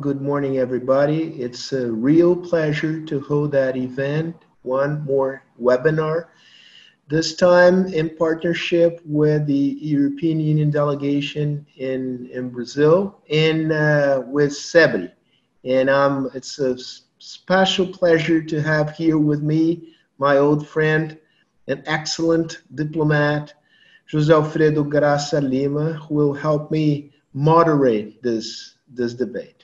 Good morning, everybody. It's a real pleasure to hold that event, one more webinar. This time in partnership with the European Union delegation in, in Brazil and uh, with CEBRI. And um, it's a special pleasure to have here with me my old friend, an excellent diplomat, José Alfredo Graça Lima, who will help me moderate this, this debate.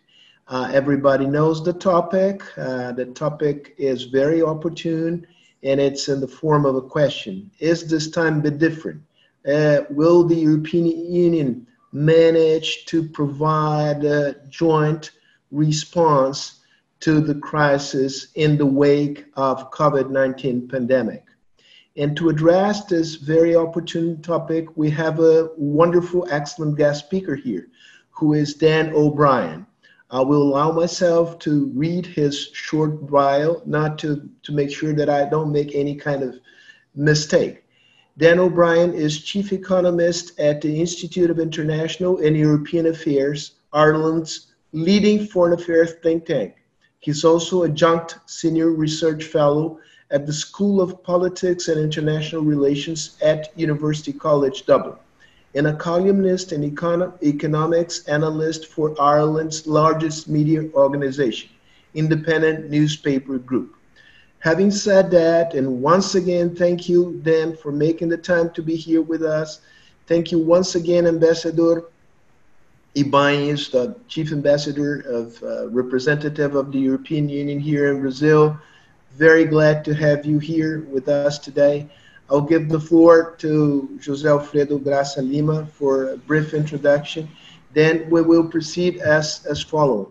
Uh, everybody knows the topic. Uh, the topic is very opportune and it's in the form of a question. Is this time bit different? Uh, will the European Union manage to provide a joint response to the crisis in the wake of COVID-19 pandemic? And to address this very opportune topic, we have a wonderful, excellent guest speaker here, who is Dan O'Brien. I will allow myself to read his short bio, not to, to make sure that I don't make any kind of mistake. Dan O'Brien is chief economist at the Institute of International and European Affairs, Ireland's leading foreign affairs think tank. He's also adjunct senior research fellow at the School of Politics and International Relations at University College Dublin, and a columnist and econ economics analyst for Ireland's largest media organization, Independent Newspaper Group. Having said that, and once again, thank you, Dan, for making the time to be here with us. Thank you once again, Ambassador Ybáñez, the Chief Ambassador of uh, Representative of the European Union here in Brazil very glad to have you here with us today. I'll give the floor to José Alfredo Graça Lima for a brief introduction. Then we will proceed as, as follows.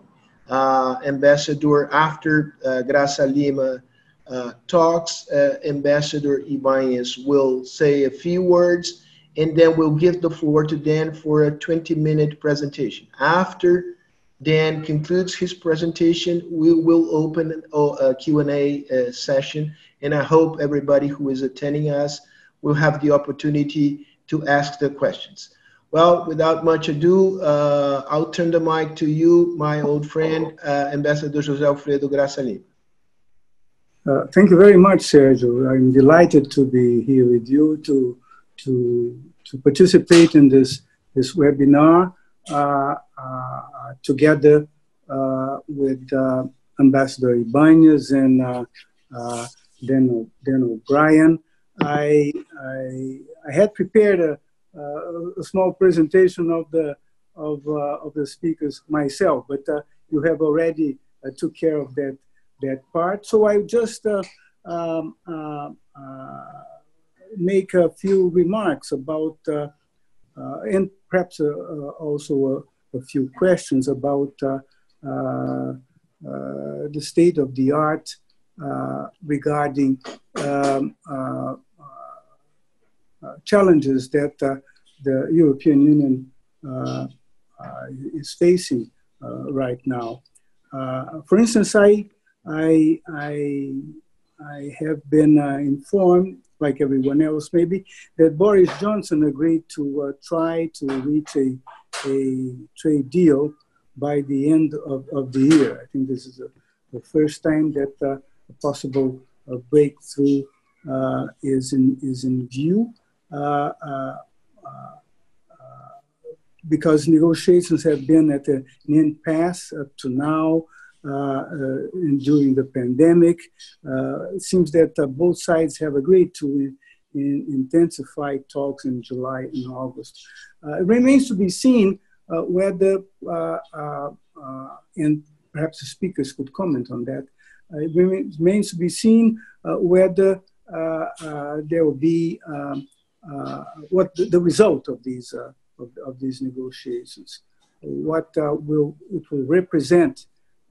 Uh, Ambassador, after uh, Graça Lima uh, talks, uh, Ambassador Ybáñez will say a few words, and then we'll give the floor to Dan for a 20-minute presentation. After Dan concludes his presentation. We will open a Q&A uh, session, and I hope everybody who is attending us will have the opportunity to ask their questions. Well, without much ado, uh, I'll turn the mic to you, my old friend, uh, Ambassador José Alfredo Graça Lima. Uh, thank you very much, Sergio. I'm delighted to be here with you to, to, to participate in this, this webinar. Uh, uh, together uh, with Ambassador Ybáñez and Dan, Dan O'Brien. I, I, I, had prepared a, a, small presentation of the, of, of the speakers myself, but you have already took care of that, that part. So I just um, make a few remarks about uh, uh, and perhaps uh, uh, also a, a, few questions about the state of the art Uh, regarding um, uh, uh, challenges that the European Union is facing right now. for instance, I, I, I, I have been informed like everyone else maybe, that Boris Johnson agreed to uh, try to reach a, a trade deal by the end of, of the year. I think this is a, the first time that uh, a possible breakthrough uh, is, in, is in view. Uh, uh, because negotiations have been at an impasse up to now, uh, uh, during the pandemic. Uh, it seems that both sides have agreed to in, intensify talks in July and August. it remains to be seen whether, and perhaps the speakers could comment on that, it remains to be seen whether there will be um, what the, the, result of these, of, of, these negotiations what uh, will it will represent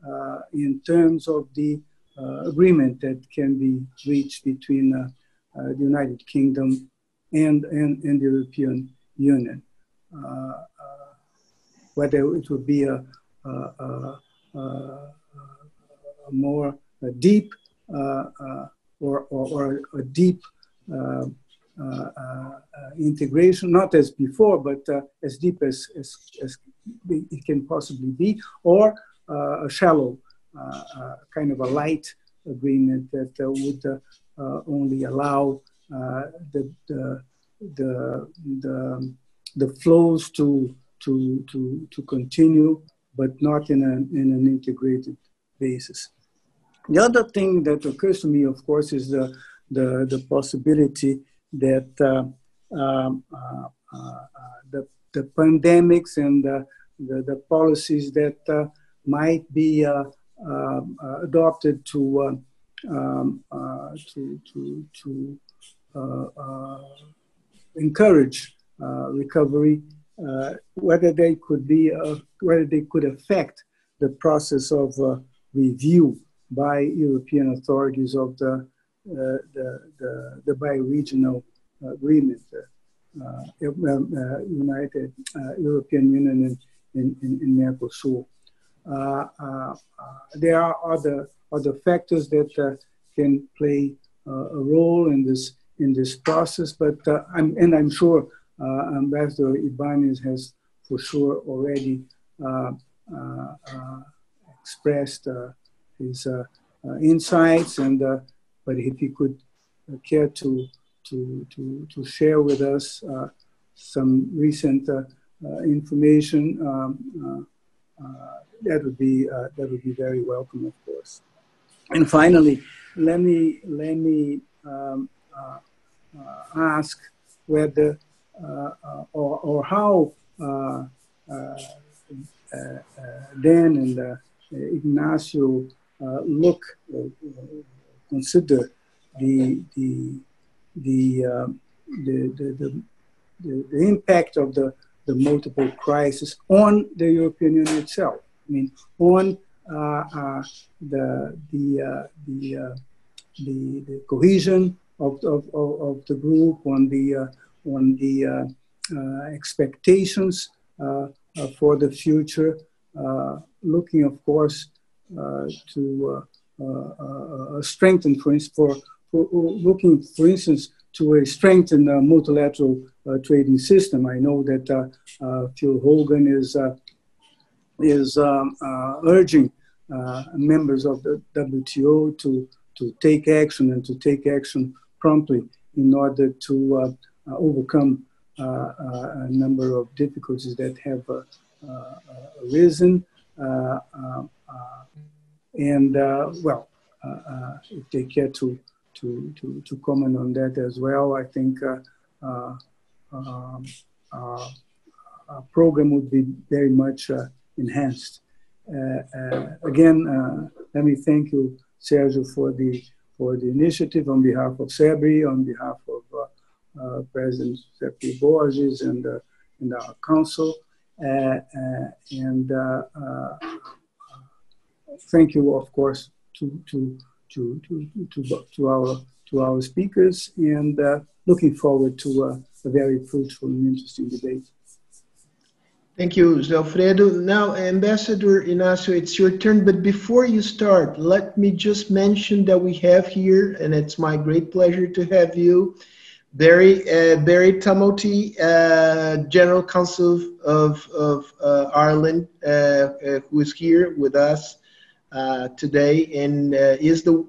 uh, in terms of the uh, agreement that can be reached between uh, the United Kingdom and, and, and the European Union. whether it would be a, a, a, a more deep uh, uh, or, or, or, a deep uh, uh, uh, integration, not as before, but uh, as deep as, as, as, it can possibly be, or a shallow, kind of a light agreement that would only allow the, the, the, the, the flows to, to, to, to continue, but not in, a, in an integrated basis. The other thing that occurs to me, of course, is the, the, the possibility that uh, um, uh, the, the pandemics and the, the, the policies that uh, might be uh, adopted to, um, to, to, to encourage recovery, whether they could be, whether they could affect the process of review by European authorities of the, uh, the, the, the bi-regional uh, agreement, uh, uh, um, um, uh United uh, European Union in, in, in Mercosur. there are other, other factors that can play a role in this, in this process, but I'm, and I'm sure Ambassador Ybáñez has for sure already expressed his uh, uh, insights, and uh, but if he could care to to to to share with us uh, some recent uh, uh, information, um, that would be that would be very welcome, of course. And finally, let me let me um, ask whether or, or how Dan and Ignacio uh, look, uh, consider the the the, um, the, the, the, impact of the, the multiple crises on the European Union itself. I mean, on uh, uh, the, the, uh, the, uh, the, cohesion of, of, of, the group, on the, uh, on the expectations for the future, looking, of course, uh, Uh, to uh, uh, uh, strengthen, for instance, for, for, looking, for instance, to a strengthened uh, multilateral trading system. I know that Phil Hogan is is um, urging members of the WTO to to take action and to take action promptly in order to uh, uh, overcome uh, a number of difficulties that have arisen. And uh, well, uh, uh, if they care to, to, to, to comment on that as well, I think um, our program would be very much enhanced. again, let me thank you, Sergio, for the for the initiative on behalf of CEBRI, on behalf of uh, uh, President José Pio Borges and, uh, and our council. and thank you, of course, to, to, to, to, to, our, to our speakers and uh, looking forward to a, a very fruitful and interesting debate. Thank you, Alfredo. Now, Ambassador Ignacio, it's your turn. But before you start, let me just mention that we have here, and it's my great pleasure to have you, Barry uh, Barry Tumilty, uh, General Counsel of of uh, Ireland, uh, uh, who is here with us uh, today and uh, is the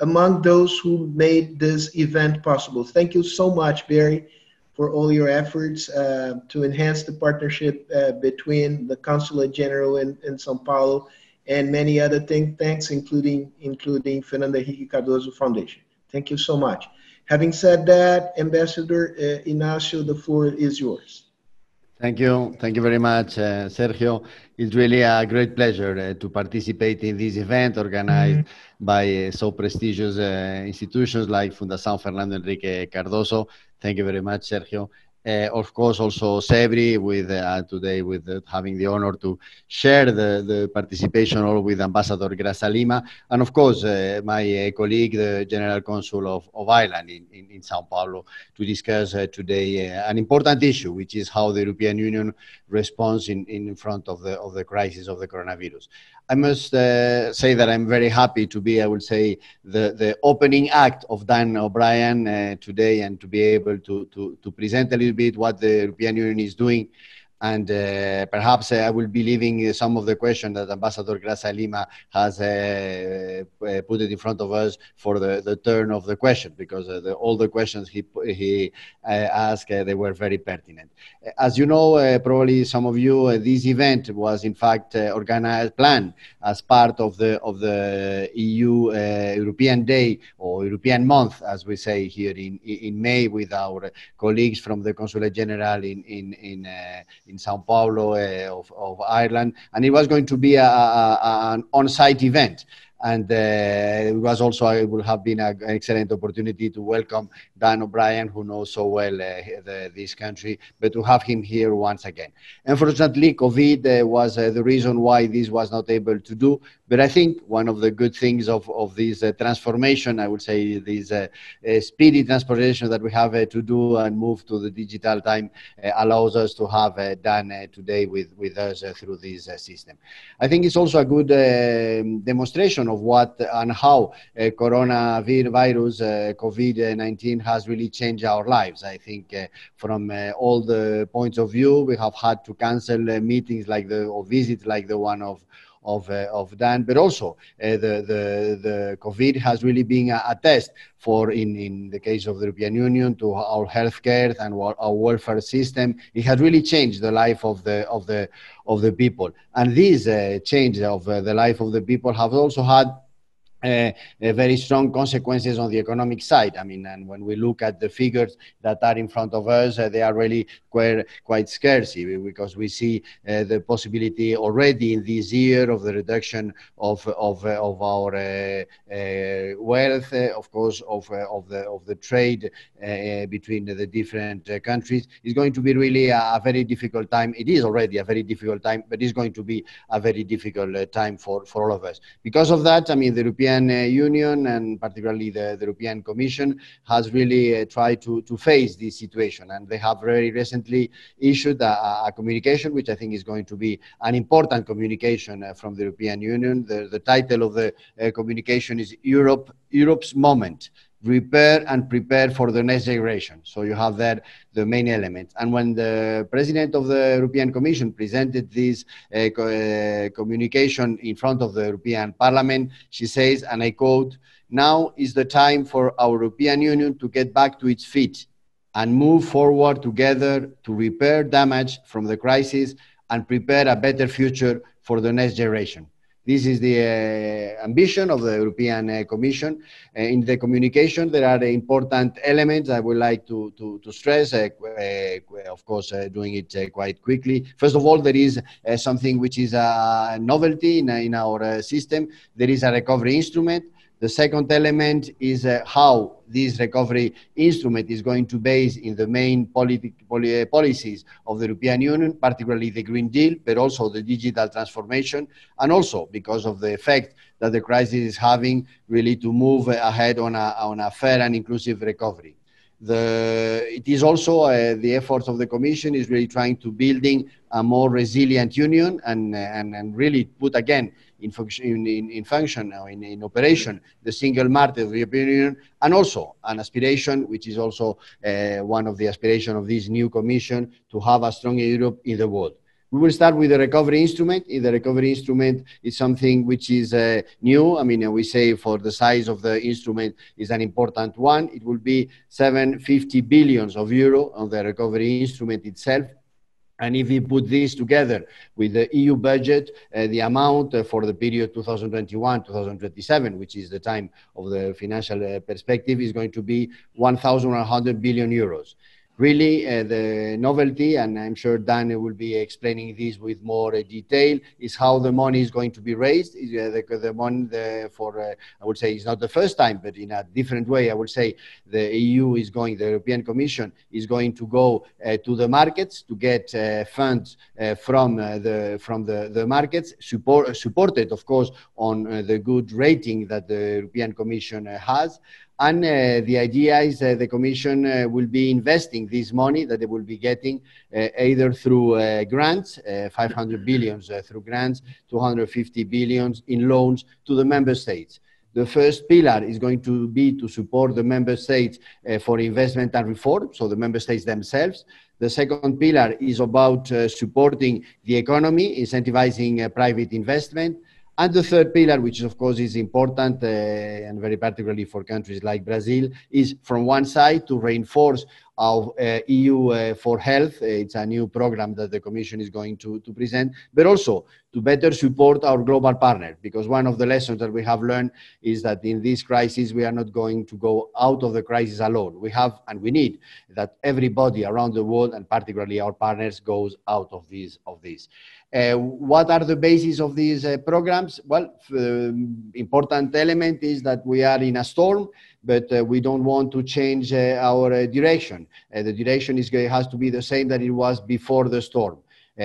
among those who made this event possible. Thank you so much, Barry, for all your efforts uh, to enhance the partnership between the Consulate General in, in Sao Paulo and many other think tanks, including including Fernando Henrique Cardoso Foundation. Thank you so much. Having said that, Ambassador uh, Ignacio, the floor is yours. Thank you. Thank you very much, uh, Sergio. It's really a great pleasure uh, to participate in this event organized mm -hmm. by uh, so prestigious uh, institutions like Fundação Fernando Henrique Cardoso. Thank you very much, Sergio. Uh, of course, also CEBRI with uh, today with uh, having the honor to share the, the participation all with Ambassador Graça Lima, and of course uh, my uh, colleague, the General Consul of, of Ireland in, in, in Sao Paulo, to discuss uh, today an important issue, which is how the European Union responds in, in front of the of the crisis of the coronavirus. I must uh, say that I'm very happy to be, I would say, the, the opening act of Dan O'Brien uh, today and to be able to, to, to present a little bit what the European Union is doing and uh, perhaps uh, I will be leaving some of the questions that Ambassador Graça Lima has uh, uh, put it in front of us for the, the turn of the question, because uh, the, all the questions he, he asked, they were very pertinent. As you know, probably some of you, this event was in fact organized, planned as part of the, of the EU European Day or European Month, as we say here in, in May with our colleagues from the Consulate General in, in, in in Sao Paulo uh, of, of, Ireland, and it was going to be a, a, an on-site event and uh, it was also it would have been an excellent opportunity to welcome Dan O'Brien, who knows so well uh, the, this country, but to have him here once again. Unfortunately, COVID uh, was uh, the reason why this was not able to do. But I think one of the good things of, of this uh, transformation, I would say, this uh, speedy transformation that we have to do and move to the digital time allows us to have Dan today with, with us through this system. I think it's also a good um, demonstration of what and how coronavirus, COVID-19 has really changed our lives. I think uh, from uh, all the points of view, we have had to cancel uh, meetings like the or visits like the one of of, uh, of Dan, but also uh, the, the, the COVID has really been a, a, test for, in, in the case of the European Union, to our healthcare and our welfare system. It has really changed the life of the, of the, of the people. And this uh, change of the life of the people have also had uh, very strong consequences on the economic side. I mean, and when we look at the figures that are in front of us, uh, they are really quite, quite scarce because we see uh, the possibility already in this year of the reduction of, of, uh, of our uh, uh, wealth, of course, of, of, the, of the trade between the different countries. It's going to be really a, a, very difficult time. It is already a very difficult time, but it's going to be a very difficult time for, for all of us. Because of that, I mean, the European European uh, Union and particularly the, the, European Commission has really uh, tried to, to face this situation. And they have very recently issued a, a communication, which I think is going to be an important communication uh, from the European Union. The, the title of the communication is Europe, Europe's Moment repair and prepare for the next generation. So you have there the main elements. And when the president of the European Commission presented this uh, co uh, communication in front of the European Parliament, she says, and I quote, now is the time for our European Union to get back to its feet and move forward together to repair damage from the crisis and prepare a better future for the next generation. This is the uh, ambition of the European uh, Commission. Uh, in the communication, there are important elements I would like to, to, to stress, uh, uh, of course, uh, doing it quite quickly. First of all, there is something which is a novelty in, in our system. There is a recovery instrument the second element is uh, how this recovery instrument is going to base in the main politi poli policies of the European Union, particularly the Green Deal, but also the digital transformation, and also because of the effect that the crisis is having really to move ahead on a, on a fair and inclusive recovery. The, it is also uh, the efforts of the Commission is really trying to building a more resilient union and, and, and really put again in, function, in, in function or in, in operation the single market of the European Union, and also an aspiration, which is also uh, one of the aspirations of this new commission, to have a stronger Europe in the world. We will start with the recovery instrument. The recovery instrument is something which is uh, new. I mean, we say for the size of the instrument is an important one. It will be 750 billions of euro on the recovery instrument itself. And if we put this together with the EU budget, uh, the amount uh, for the period 2021-2027, which is the time of the financial uh, perspective, is going to be 1,100 billion euros really uh, the novelty, and I'm sure Dan will be explaining this with more uh, detail, is how the money is going to be raised. Uh, the, the money the, for, uh, I would say, it's not the first time, but in a different way. I would say the EU is going, the European Commission is going to go uh, to the markets to get uh, funds from the from the, the markets, support, supported, of course, on the good rating that the European Commission has. And uh, the idea is uh, the Commission uh, will be investing this money that they will be getting uh, either through uh, grants, uh, 500 billions through grants, 250 billions in loans to the member states. The first pillar is going to be to support the member states for investment and reform, so the member states themselves. The second pillar is about uh, supporting the economy, incentivizing uh, private investment. And the third pillar, which of course is important uh, and very particularly for countries like Brazil, is from one side to reinforce our uh, EU uh, for Health. It's a new program that the Commission is going to, to present, but also to better support our global partners. Because one of the lessons that we have learned is that in this crisis, we are not going to go out of the crisis alone. We have and we need that everybody around the world, and particularly our partners, goes out of this. Of this. Uh, what are the basis of these uh, programs? Well, um, important element is that we are in a storm, but uh, we don't want to change uh, our uh, direction. Uh, the direction is, has to be the same that it was before the storm.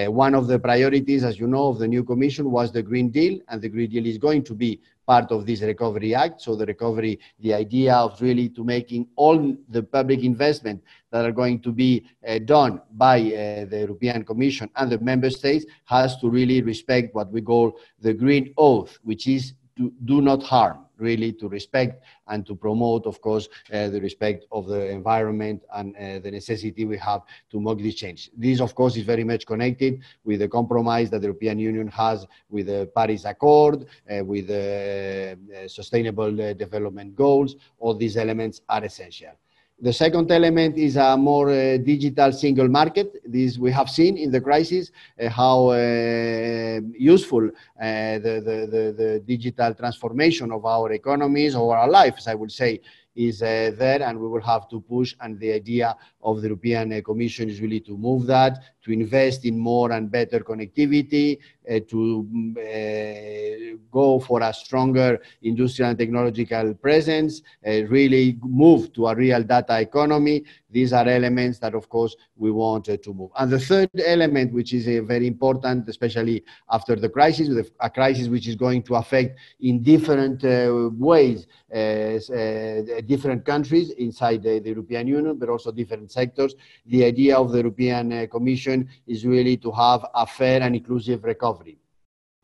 One of the priorities, as you know, of the new commission was the Green Deal, and the Green Deal is going to be part of this Recovery Act. So the recovery, the idea of really to making all the public investment that are going to be uh, done by uh, the European Commission and the member states has to really respect what we call the green oath, which is to do not harm really to respect and to promote, of course, uh, the respect of the environment and uh, the necessity we have to make this change. This, of course, is very much connected with the compromise that the European Union has with the Paris Accord, uh, with the uh, Sustainable uh, Development Goals. All these elements are essential. The second element is a more uh, digital single market. This we have seen in the crisis uh, how uh, useful uh, the, the, the, the, digital transformation of our economies or our lives, I would say, is uh, there and we will have to push and the idea of the European uh, Commission is really to move that, to invest in more and better connectivity, uh, to mm, uh, go for a stronger industrial and technological presence, uh, really move to a real data economy. These are elements that, of course, we want uh, to move. And the third element, which is uh, very important, especially after the crisis, a crisis which is going to affect in different uh, ways different countries inside the, the, European Union, but also different sectors. The idea of the European Commission is really to have a fair and inclusive recovery.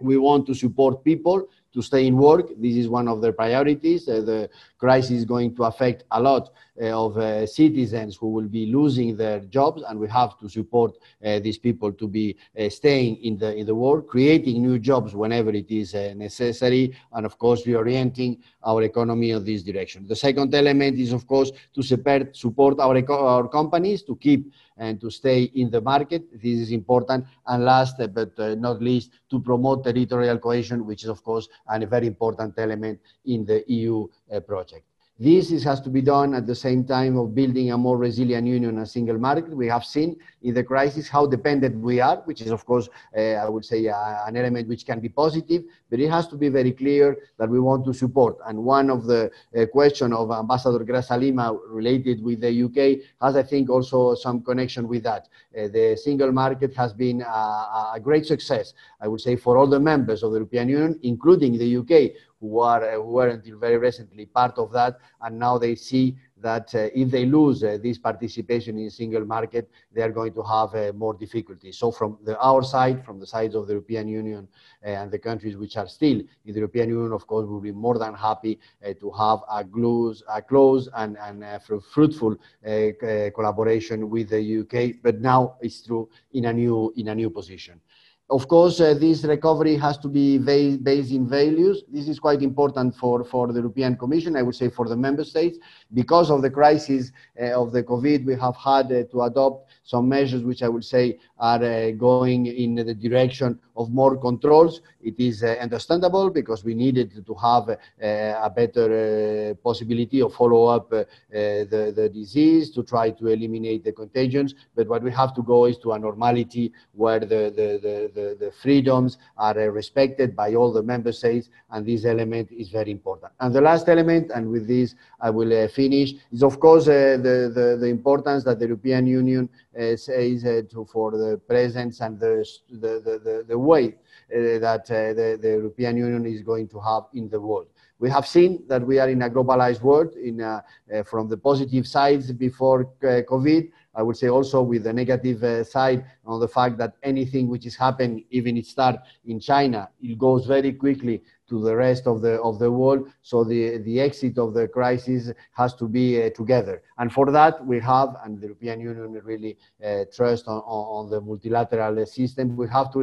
We want to support people to stay in work. This is one of their priorities. Uh, the crisis is going to affect a lot uh, of uh, citizens who will be losing their jobs, and we have to support uh, these people to be uh, staying in the in the work, creating new jobs whenever it is uh, necessary, and of course reorienting our economy in this direction. The second element is, of course, to support support our our companies to keep and to stay in the market. This is important. And last but uh, not least, to promote territorial cohesion, which is, of course, a very important element in the EU uh, project. This is, has to be done at the same time of building a more resilient union and single market. We have seen in the crisis how dependent we are, which is, of course, uh, I would say uh, an element which can be positive, but it has to be very clear that we want to support. And one of the uh, question of Ambassador Graça Lima related with the UK has, I think, also some connection with that. Uh, the single market has been a, a great success, I would say, for all the members of the European Union, including the UK, who are uh, who were until very recently part of that, and now they see that uh, if they lose uh, this participation in single market, they are going to have uh, more difficulties. So from the, our side, from the sides of the European Union uh, and the countries which are still in the European Union, of course, we'll be more than happy uh, to have a, close, a close and, and fruitful collaboration with the UK. But now it's true in a new, in a new position. Of course, uh, this recovery has to be based in values. This is quite important for, for the European Commission, I would say for the member states. Because of the crisis uh, of the COVID, we have had uh, to adopt some measures which I would say are uh, going in the direction of more controls. It is uh, understandable because we needed to have uh, a better possibility of follow up the, the disease to try to eliminate the contagions. But what we have to go is to a normality where the, the, the, the, the freedoms are respected by all the member states, and this element is very important. And the last element, and with this I will finish, is of course the, the, the importance that the European Union uh, says uh, for the presence and the, the, the, the weight uh, that the, the European Union is going to have in the world. We have seen that we are in a globalized world in, uh, uh, from the positive sides before uh, COVID, I would say also with the negative uh, side on the fact that anything which is happening, even it start in China, it goes very quickly to the rest of the of the world. So the the exit of the crisis has to be uh, together, and for that we have, and the European Union really uh, trust on, on the multilateral system. We have to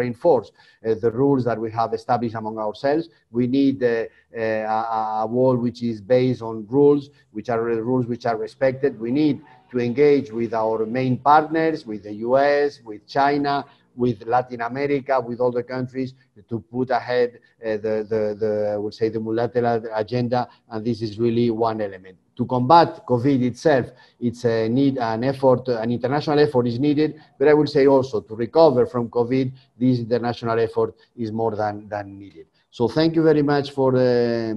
reinforce uh, the rules that we have established among ourselves. We need uh, uh, a, a wall which is based on rules, which are rules which are respected. We need to engage with our main partners, with the US, with China, with Latin America, with all the countries to put ahead uh, the, the, the, I would say, the multilateral agenda. And this is really one element. To combat COVID itself, it's a need, an effort, an international effort is needed. But I would say also to recover from COVID, this international effort is more than, than needed. So thank you very much for uh,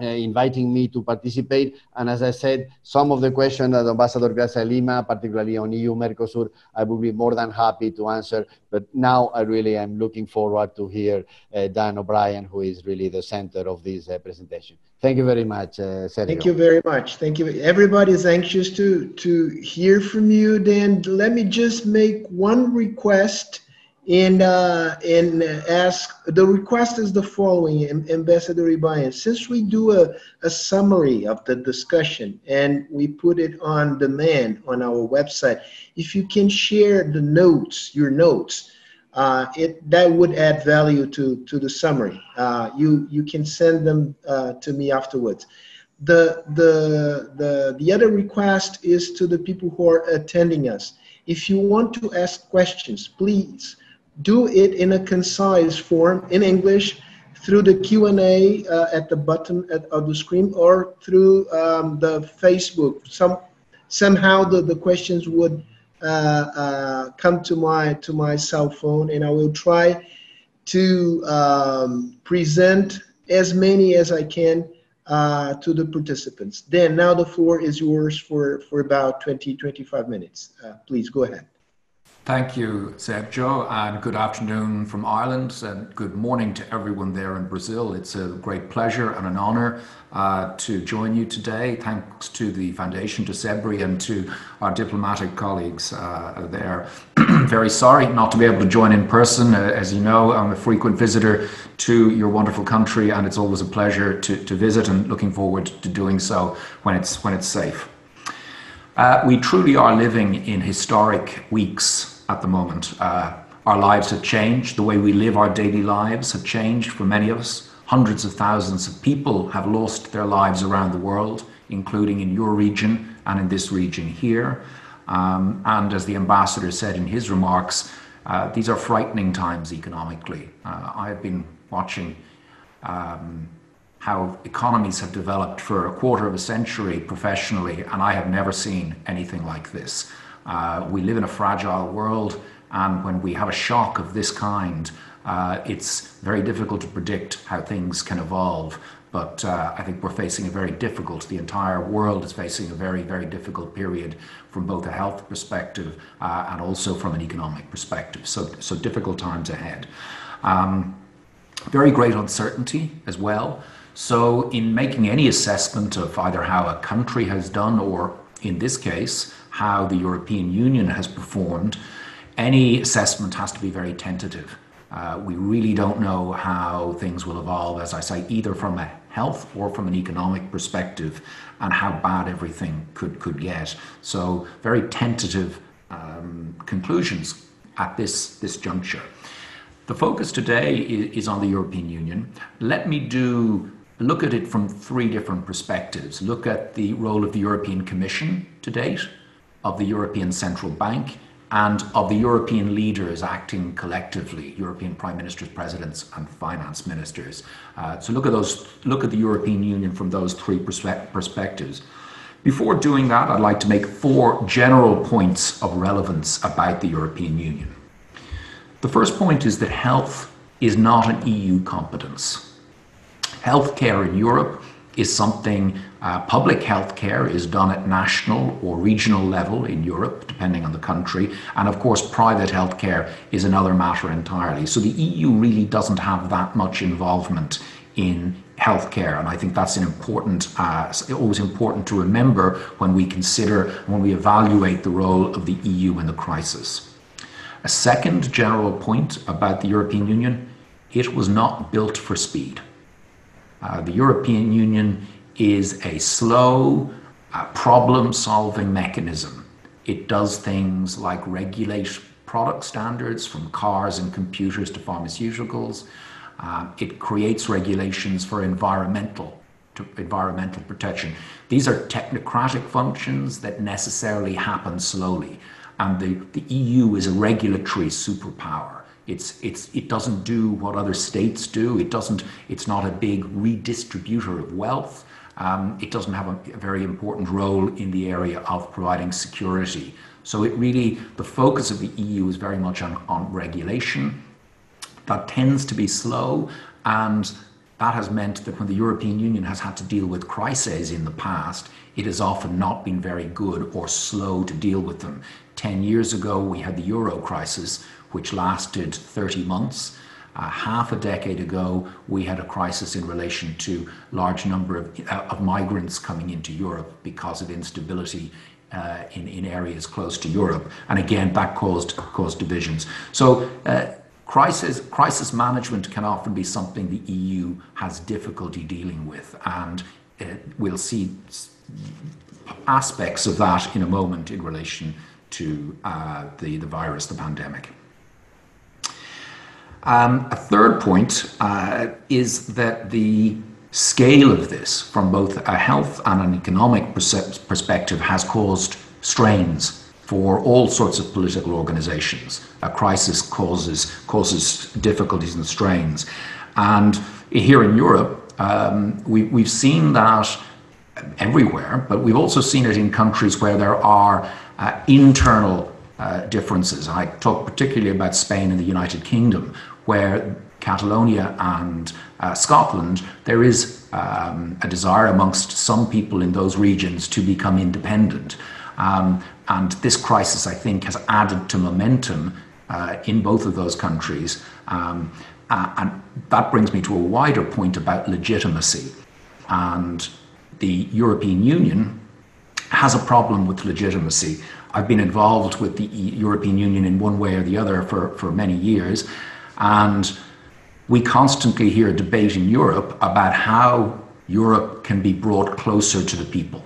uh, inviting me to participate. And as I said, some of the questions that Ambassador Gracia Lima, particularly on EU Mercosur, I would be more than happy to answer. But now I really am looking forward to hear uh, Dan O'Brien, who is really the center of this uh, presentation. Thank you very much, uh, Sergio. Thank you very much. Thank you. Everybody is anxious to, to hear from you, Dan. Let me just make one request and uh, and ask the request is the following ambassador Iribarren since we do a, a summary of the discussion and we put it on demand on our website if you can share the notes your notes uh, it that would add value to to the summary. Uh, you you can send them uh, to me afterwards. The the the the other request is to the people who are attending us. If you want to ask questions please do it in a concise form in English through the Q&A uh, at the bottom of the screen or through um, the Facebook. Some, somehow the, the questions would uh, uh, come to my, to my cell phone and I will try to um, present as many as I can uh, to the participants. Then now the floor is yours for, for about 20, 25 minutes. Uh, please go ahead. Thank you, Sergio, and good afternoon from Ireland, and good morning to everyone there in Brazil. It's a great pleasure and an honor uh, to join you today. Thanks to the Foundation, to CEBRI, and to our diplomatic colleagues uh, there. Very sorry not to be able to join in person. Uh, as you know, I'm a frequent visitor to your wonderful country, and it's always a pleasure to, to visit, and looking forward to doing so when it's when it's safe. Uh, we truly are living in historic weeks at the moment. Uh, our lives have changed. The way we live our daily lives have changed for many of us. Hundreds of thousands of people have lost their lives around the world, including in your region and in this region here. Um, and as the ambassador said in his remarks, uh, these are frightening times economically. Uh, I have been watching um, how economies have developed for a quarter of a century professionally, and I have never seen anything like this. Uh, we live in a fragile world, and when we have a shock of this kind, uh, it's very difficult to predict how things can evolve. But uh, I think we're facing a very difficult, the entire world is facing a very, very difficult period from both a health perspective uh, and also from an economic perspective. So, so difficult times ahead. Um, very great uncertainty as well. So, in making any assessment of either how a country has done or, in this case, how the European Union has performed, any assessment has to be very tentative. Uh, we really don't know how things will evolve, as I say, either from a health or from an economic perspective, and how bad everything could, could get. So, very tentative um, conclusions at this, this juncture. The focus today is, is on the European Union. Let me do look at it from three different perspectives. Look at the role of the European Commission to date, of the European Central Bank and of the European leaders acting collectively, European prime ministers, presidents, and finance ministers. Uh, so look at those. Look at the European Union from those three perspe- perspectives. Before doing that, I'd like to make four general points of relevance about the European Union. The first point is that health is not an EU competence. Healthcare in Europe is something uh, public health care is done at national or regional level in Europe, depending on the country. And of course, private health care is another matter entirely. So the EU really doesn't have that much involvement in healthcare. And I think that's an important, uh, always important to remember when we consider, when we evaluate the role of the EU in the crisis. A second general point about the European Union, it was not built for speed. Uh, the European Union is a slow, uh, problem solving mechanism. It does things like regulate product standards from cars and computers to pharmaceuticals. Uh, it creates regulations for environmental environmental protection. These are technocratic functions that necessarily happen slowly. And the, the EU is a regulatory superpower. It's, it's, it doesn't do what other states do. It doesn't, it's not a big redistributor of wealth. Um, it doesn't have a, very important role in the area of providing security. So it really, the focus of the EU is very much on, on regulation. That tends to be slow and that has meant that when the European Union has had to deal with crises in the past, it has often not been very good or slow to deal with them. 10 years ago, we had the euro crisis, which lasted 30 months. Uh, half a decade ago, we had a crisis in relation to large number of, uh, of migrants coming into Europe because of instability uh, in, in areas close to Europe. And again, that caused, caused divisions. So uh, crisis, crisis management can often be something the EU has difficulty dealing with. And uh, we'll see aspects of that in a moment in relation to uh, the, the virus, the pandemic. Um, a third point uh, is that the scale of this, from both a health and an economic perspective, has caused strains for all sorts of political organizations. A crisis causes, causes difficulties and strains. And here in Europe, um, we, we've seen that everywhere, but we've also seen it in countries where there are uh, internal uh, differences. I talk particularly about Spain and the United Kingdom, where Catalonia and uh, Scotland, there is um, a desire amongst some people in those regions to become independent. Um, and this crisis, I think, has added to momentum uh, in both of those countries. Um, uh, and that brings me to a wider point about legitimacy. And the European Union has a problem with legitimacy. I've been involved with the European Union in one way or the other for, for many years. And we constantly hear a debate in Europe about how Europe can be brought closer to the people.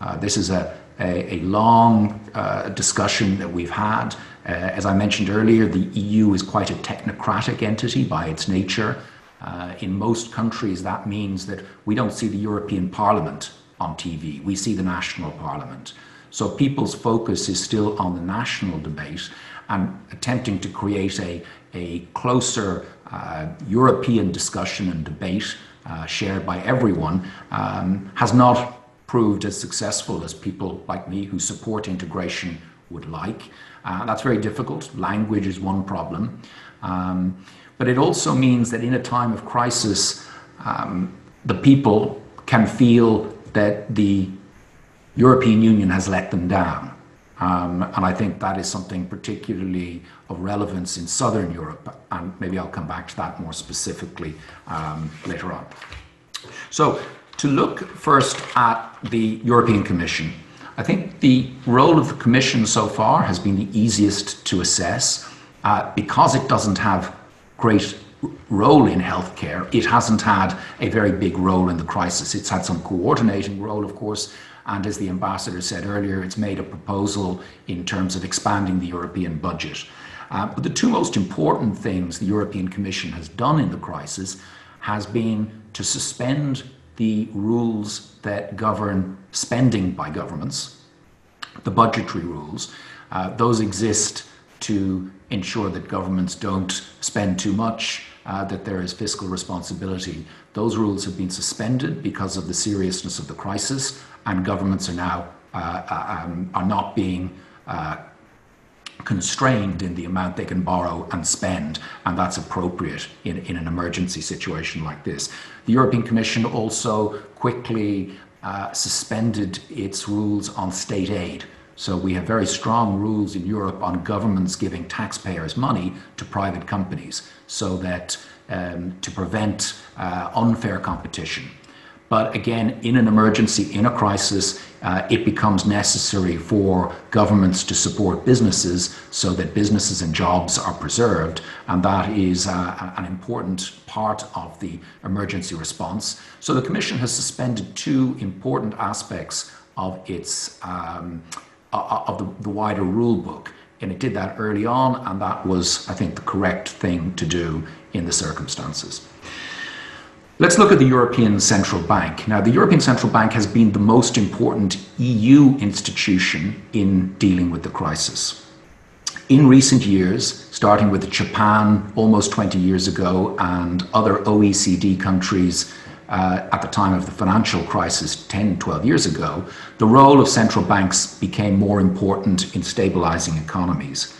Uh, this is a, a, a long uh, discussion that we've had. Uh, as I mentioned earlier, the EU is quite a technocratic entity by its nature. Uh, in most countries, that means that we don't see the European Parliament on TV, we see the national parliament. So people's focus is still on the national debate and attempting to create a, a closer uh, European discussion and debate uh, shared by everyone um, has not proved as successful as people like me who support integration would like. Uh, that's very difficult. Language is one problem. Um, but it also means that in a time of crisis, um, the people can feel that the European Union has let them down. Um, and I think that is something particularly of relevance in Southern Europe. And maybe I'll come back to that more specifically um, later on. So, to look first at the European Commission, I think the role of the Commission so far has been the easiest to assess uh, because it doesn't have great role in healthcare. It hasn't had a very big role in the crisis. It's had some coordinating role, of course, and as the ambassador said earlier, it's made a proposal in terms of expanding the European budget. Uh, but the two most important things the European Commission has done in the crisis has been to suspend the rules that govern spending by governments, the budgetary rules. Uh, those exist to ensure that governments don't spend too much, uh, that there is fiscal responsibility. Those rules have been suspended because of the seriousness of the crisis and governments are now uh, uh, um, are not being uh, constrained in the amount they can borrow and spend, and that's appropriate in, in an emergency situation like this. The European Commission also quickly uh, suspended its rules on state aid. So we have very strong rules in Europe on governments giving taxpayers money to private companies so that um, to prevent uh, unfair competition. But again, in an emergency, in a crisis, uh, it becomes necessary for governments to support businesses so that businesses and jobs are preserved. And that is uh, an important part of the emergency response. So the Commission has suspended two important aspects of its um, Uh, uh, of the, the wider rule book. And it did that early on, and that was, I think, the correct thing to do in the circumstances. Let's look at the European Central Bank. Now, the European Central Bank has been the most important EU institution in dealing with the crisis. In recent years, starting with Japan almost 20 years ago and other OECD countries uh, at the time of the financial crisis 10, 12 years ago, the role of central banks became more important in stabilizing economies.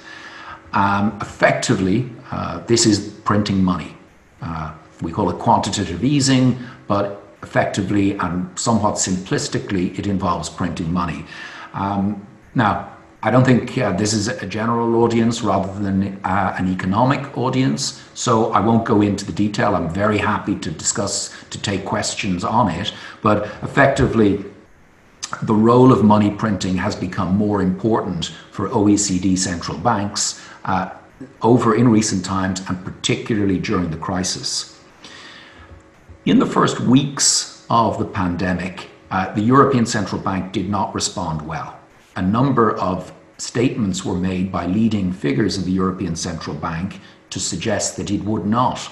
Um, effectively, uh, this is printing money. Uh, we call it quantitative easing, but effectively and somewhat simplistically, it involves printing money. Um, now, I don't think uh, this is a general audience rather than uh, an economic audience, so I won't go into the detail. I'm very happy to discuss, to take questions on it, but effectively, the role of money printing has become more important for OECD central banks uh, over in recent times and particularly during the crisis. In the first weeks of the pandemic, uh, the European Central Bank did not respond well. A number of statements were made by leading figures of the European Central Bank to suggest that it would not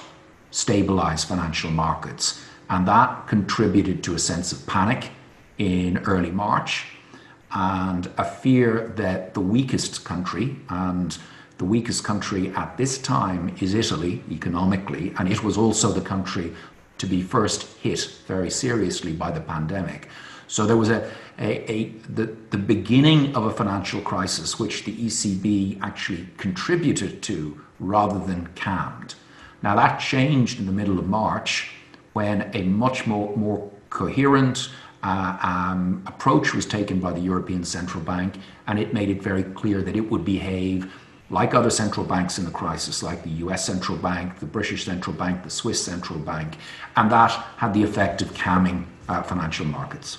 stabilize financial markets. And that contributed to a sense of panic in early March and a fear that the weakest country, and the weakest country at this time is Italy economically, and it was also the country to be first hit very seriously by the pandemic. So there was a, a, a, the, the beginning of a financial crisis which the ECB actually contributed to rather than calmed. Now that changed in the middle of March when a much more, more coherent uh, um, approach was taken by the European Central Bank and it made it very clear that it would behave like other central banks in the crisis, like the US Central Bank, the British Central Bank, the Swiss Central Bank, and that had the effect of calming uh, financial markets.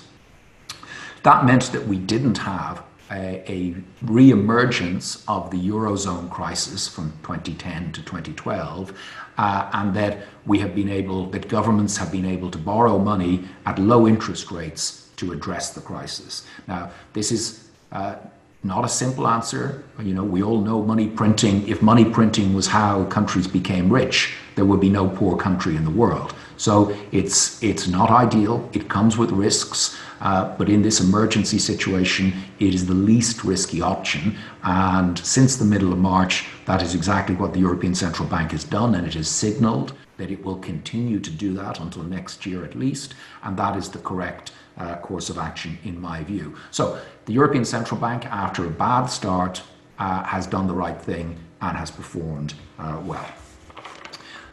That meant that we didn't have a, a re-emergence of the Eurozone crisis from 2010 to 2012, uh, and that we have been able, that governments have been able to borrow money at low interest rates to address the crisis. Now, this is uh, not a simple answer. You know, we all know money printing. If money printing was how countries became rich, there would be no poor country in the world. So it's it's not ideal. It comes with risks, uh, but in this emergency situation, it is the least risky option. And since the middle of March, that is exactly what the European Central Bank has done, and it has signalled that it will continue to do that until next year at least, and that is the correct uh, course of action, in my view. So, the European Central Bank, after a bad start, uh, has done the right thing and has performed uh, well.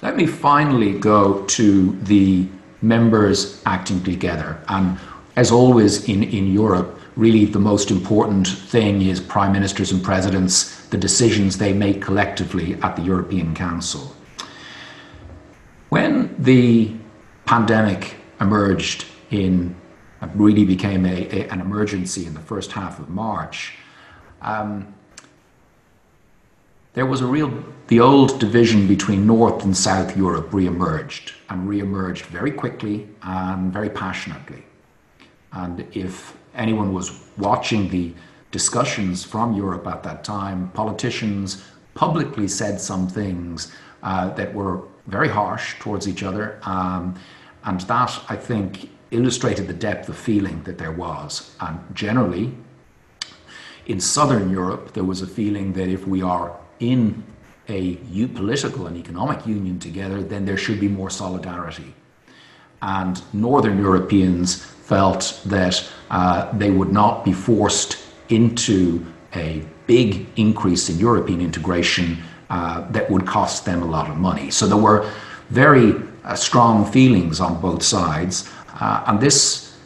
Let me finally go to the members acting together. And as always in, in Europe, really the most important thing is prime ministers and presidents, the decisions they make collectively at the European Council. When the pandemic emerged in really became a, a, an emergency in the first half of March, um, there was a real, the old division between North and South Europe re-emerged and re-emerged very quickly and very passionately. And if anyone was watching the discussions from Europe at that time, politicians publicly said some things uh, that were very harsh towards each other. Um, and that, I think, illustrated the depth of feeling that there was. And generally, in Southern Europe, there was a feeling that if we are in a political and economic union together, then there should be more solidarity. And Northern Europeans felt that uh, they would not be forced into a big increase in European integration uh, that would cost them a lot of money. So there were very uh, strong feelings on both sides. Uh, and this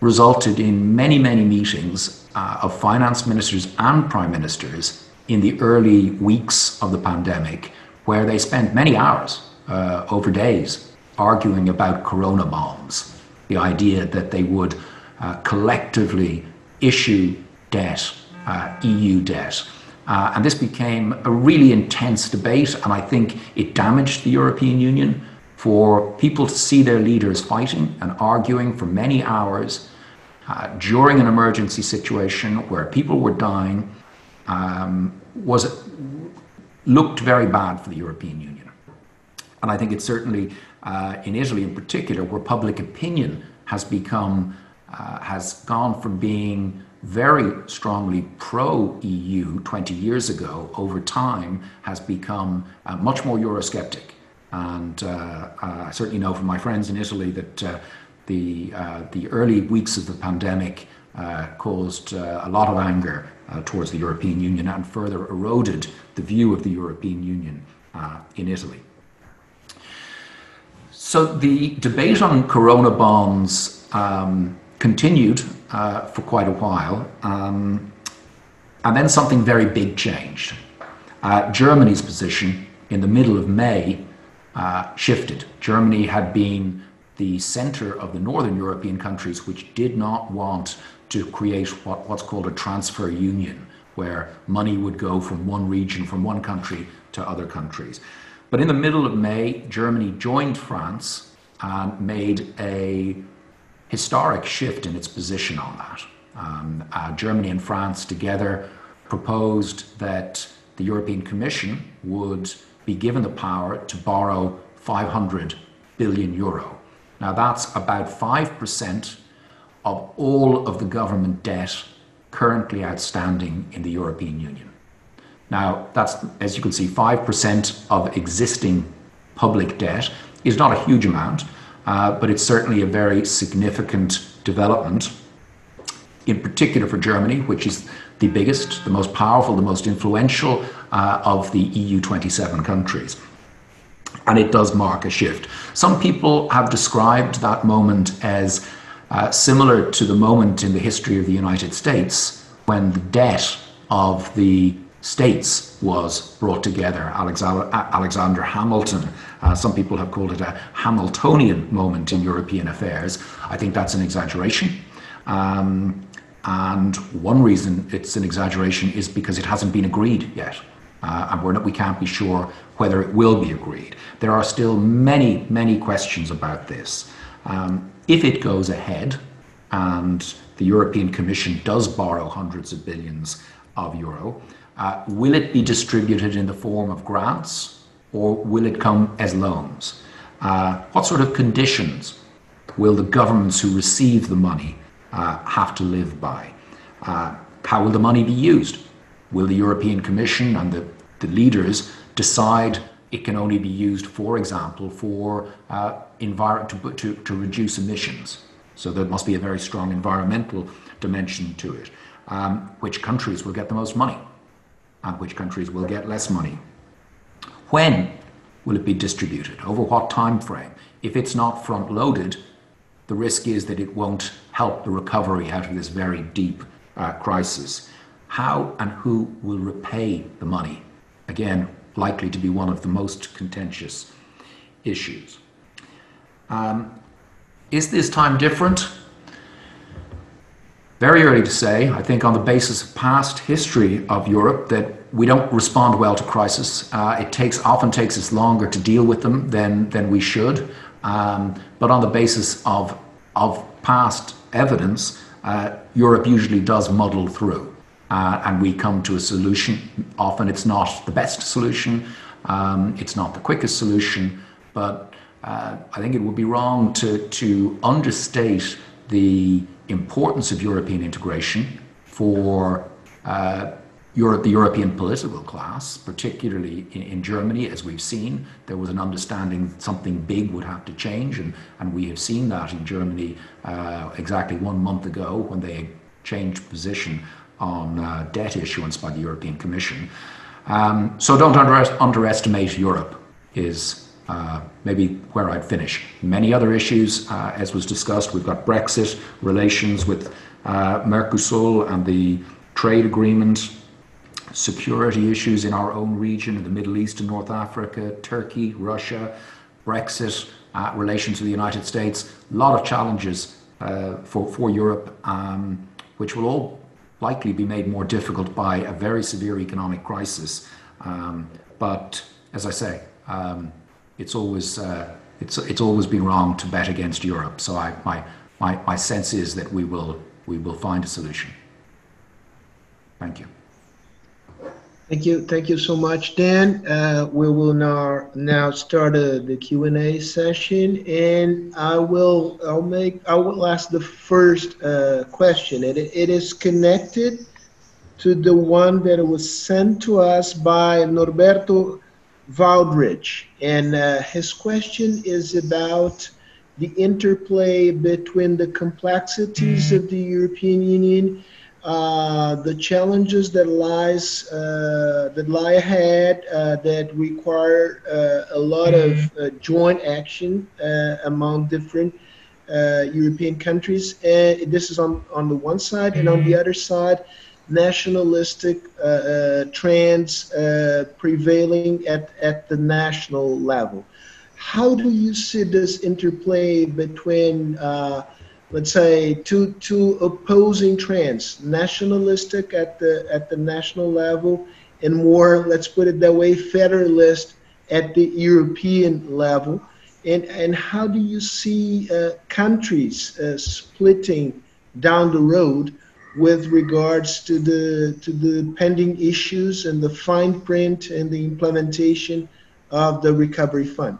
resulted in many, many meetings uh, of finance ministers and prime ministers in the early weeks of the pandemic, where they spent many hours uh, over days arguing about corona bonds, the idea that they would uh, collectively issue debt, uh, EU debt. Uh, and this became a really intense debate, and I think it damaged the European Union for people to see their leaders fighting and arguing for many hours uh, during an emergency situation where people were dying um, was looked very bad for the European Union. And I think it certainly, uh, in Italy in particular, where public opinion has become, uh, has gone from being very strongly pro EU 20 years ago, over time has become uh, much more Eurosceptic. And uh, uh, I certainly know from my friends in Italy that uh, the, the early weeks of the pandemic caused a lot of anger towards the European Union and further eroded the view of the European Union in Italy. So the debate on corona bonds um, continued uh, for quite a while, um, and then something very big changed. Uh, Germany's position in the middle of May uh, shifted. Germany had been the center of the northern European countries which did not want to create what, what's called a transfer union, where money would go from one region, from one country to other countries. But in the middle of May, Germany joined France and made a historic shift in its position on that. Um, uh, Germany and France together proposed that the European Commission would be given the power to borrow 500 billion euro. Now, that's about 5% of all of the government debt currently outstanding in the European Union. Now, that's, as you can see, 5% of existing public debt is not a huge amount, uh, but it's certainly a very significant development, in particular for Germany, which is the biggest, the most powerful, the most influential uh, of the EU 27 countries. And it does mark a shift. Some people have described that moment as uh, similar to the moment in the history of the United States when the debt of the states was brought together. Alexander, Alexander Hamilton, uh, some people have called it a Hamiltonian moment in European affairs. I think that's an exaggeration. Um, and one reason it's an exaggeration is because it hasn't been agreed yet. Uh, and not, we can't be sure whether it will be agreed. There are still many, many questions about this. Um, if it goes ahead and the European Commission does borrow hundreds of billions of euro, uh, will it be distributed in the form of grants or will it come as loans? Uh, what sort of conditions will the governments who receive the money uh, have to live by? Uh, how will the money be used? Will the European Commission and the, the leaders decide it can only be used, for example, for uh, envir- to, to, to reduce emissions? So there must be a very strong environmental dimension to it. Um, which countries will get the most money? and which countries will get less money. When will it be distributed? Over what time frame? If it's not front loaded, the risk is that it won't help the recovery out of this very deep uh, crisis. How and who will repay the money? Again, likely to be one of the most contentious issues. Um, is this time different? Very early to say. I think on the basis of past history of Europe that we don't respond well to crisis. Uh, it takes often takes us longer to deal with them than than we should. Um, but on the basis of of past evidence, uh, Europe usually does muddle through, uh, and we come to a solution. Often it's not the best solution. Um, it's not the quickest solution, but uh, I think it would be wrong to to understate the importance of European integration for uh, Europe, the European political class, particularly in, in, Germany, as we've seen, there was an understanding something big would have to change, and, and we have seen that in Germany uh, exactly one month ago when they changed position on uh, debt issuance by the European Commission. Um, so don't under, underestimate Europe, is uh, maybe where I'd finish. Many other issues, uh, as was discussed, we've got Brexit, relations with uh, Mercosur and the trade agreement, security issues in our own region, in the Middle East and North Africa, Turkey, Russia, Brexit, uh, relations with the United States, a lot of challenges uh, for, for Europe, um, which will all likely be made more difficult by a very severe economic crisis. Um, but as I say, um, it's always uh, it's it's always been wrong to bet against Europe. So I, my my my sense is that we will we will find a solution. Thank you. Thank you, thank you so much, Dan. Uh, we will now now start uh, the Q and A session, and I will I'll make I will ask the first uh, question. It it is connected to the one that was sent to us by Norberto Valdrich, and uh, his question is about the interplay between the complexities of the European Union uh, the challenges that lies uh, that lie ahead uh, that require uh, a lot of mm-hmm. uh, joint action among different European countries. And this is on on the one side, and on the mm-hmm. other side, nationalistic trends prevailing at at the national level. How do you see this interplay between let's say two two opposing trends nationalistic at the at the national level and more let's put it that way federalist at the european level. And and how do you see uh, countries uh, splitting down the road with regards to the to the pending issues and the fine print and the implementation of the recovery fund?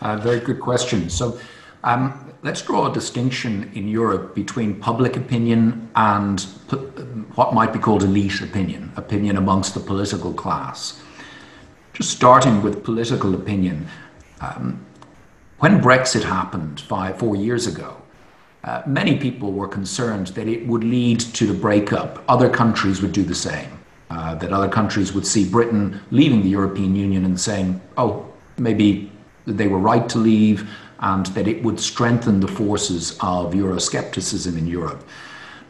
Uh, very good question. So um, let's draw a distinction in Europe between public opinion and what might be called elite opinion, opinion amongst the political class. Just starting with political opinion, um, when Brexit happened five, four years ago, uh, many people were concerned that it would lead to the breakup. Other countries would do the same. Uh, that other countries would see Britain leaving the European Union and saying, oh, maybe they were right to leave, and that it would strengthen the forces of Euroscepticism in Europe.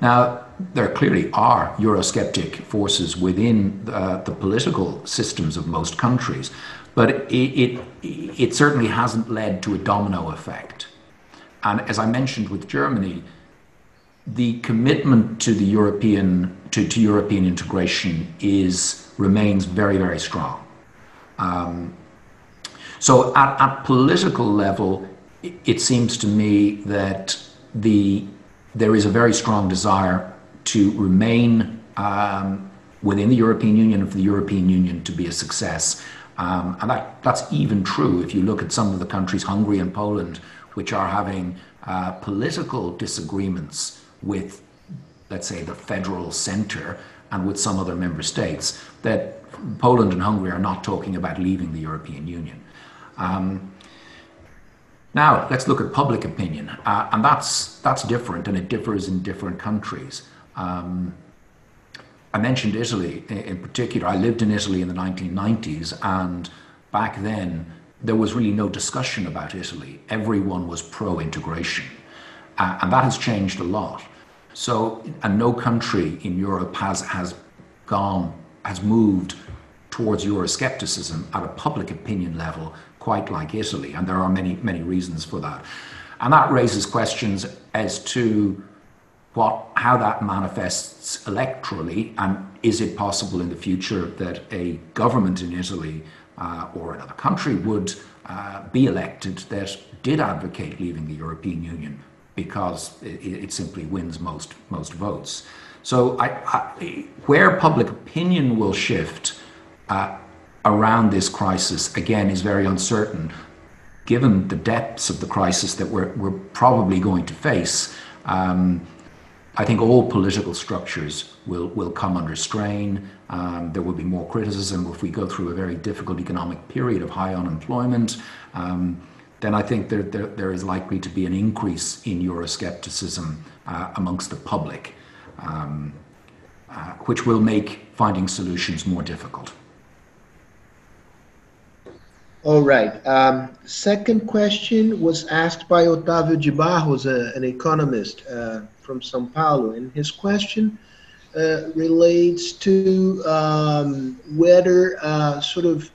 Now, there clearly are Eurosceptic forces within uh, the political systems of most countries, but it, it, it certainly hasn't led to a domino effect. And as I mentioned with Germany, the commitment to the European to, to European integration is remains very very strong. Um, so at, at political level, it seems to me that the there is a very strong desire to remain um, within the European Union and for the European Union to be a success. Um, and that, that's even true if you look at some of the countries, Hungary and Poland, which are having uh, political disagreements with, let's say, the federal center and with some other member states, that Poland and Hungary are not talking about leaving the European Union. Um, now, let's look at public opinion. Uh, and that's, that's different, and it differs in different countries. Um, I mentioned Italy in particular. I lived in Italy in the 1990s, and back then, there was really no discussion about Italy. Everyone was pro integration. Uh, and that has changed a lot. So, and no country in Europe has, has gone, has moved towards Euroscepticism at a public opinion level quite like Italy, and there are many, many reasons for that. And that raises questions as to what, how that manifests electorally, and is it possible in the future that a government in Italy uh, or another country would uh, be elected that did advocate leaving the European Union because it, it simply wins most, most votes. So, I, I, where public opinion will shift, uh, around this crisis, again, is very uncertain. Given the depths of the crisis that we're, we're probably going to face, um, I think all political structures will, will come under strain. Um, there will be more criticism if we go through a very difficult economic period of high unemployment. Um, then I think there, there, there is likely to be an increase in Euroscepticism uh, amongst the public, um, uh, which will make finding solutions more difficult. All right. Um, second question was asked by Otávio de Barros, uh, an economist uh, from São Paulo, and his question uh, relates to um, whether uh, sort of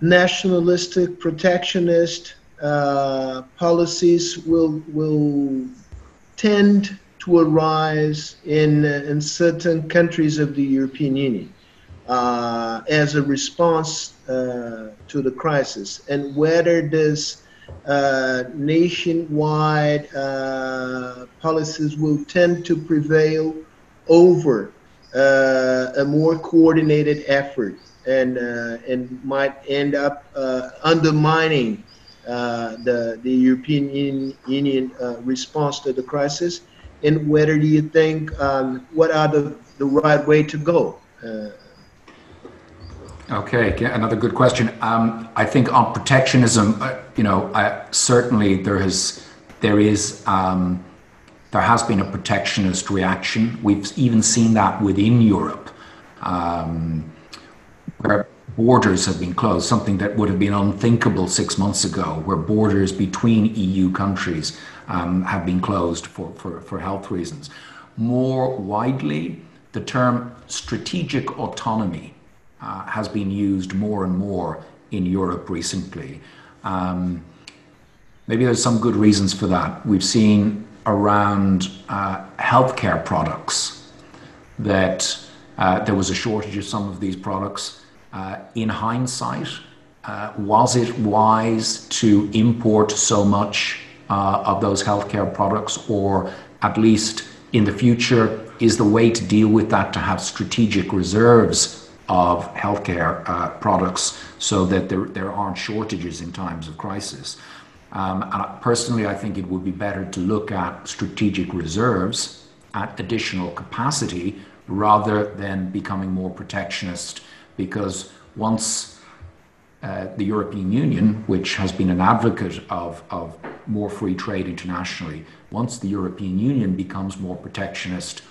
nationalistic, protectionist uh, policies will will tend to arise in in certain countries of the European Union uh, as a response uh, to the crisis, and whether this uh, nationwide uh, policies will tend to prevail over uh, a more coordinated effort and uh, and might end up uh, undermining uh, the the European Union response to the crisis. And whether do you think um, what are the the right way to go? Okay, another good question. Um, I think on protectionism, uh, you know, certainly there has there is um, there has been a protectionist reaction. We've even seen that within Europe. Um, where borders have been closed, something that would have been unthinkable six months ago, where borders between EU countries um, have been closed for, for, for health reasons. More widely, the term strategic autonomy uh, has been used more and more in Europe recently. Um, maybe there's some good reasons for that. We've seen around uh, healthcare products that uh, there was a shortage of some of these products uh, in hindsight, uh, was it wise to import so much of those healthcare products, or at least in the future, is the way to deal with that to have strategic reserves of healthcare uh, products so that there, there aren't shortages in times of crisis? Um, and personally, I think it would be better to look at strategic reserves at additional capacity rather than becoming more protectionist because once uh, the European Union, which has been an advocate of, of more free trade internationally, once the European Union becomes more protectionist,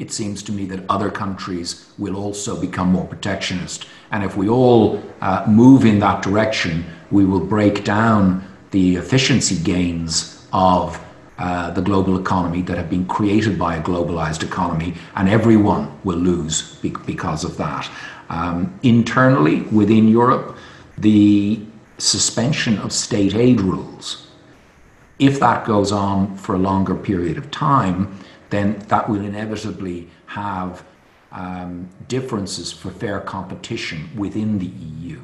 it seems to me that other countries will also become more protectionist. And if we all uh, move in that direction, we will break down the efficiency gains of uh, the global economy that have been created by a globalized economy, and everyone will lose be- because of that. Um, internally, within Europe, the suspension of state aid rules, if that goes on for a longer period of time, then that will inevitably have um, differences for fair competition within the EU.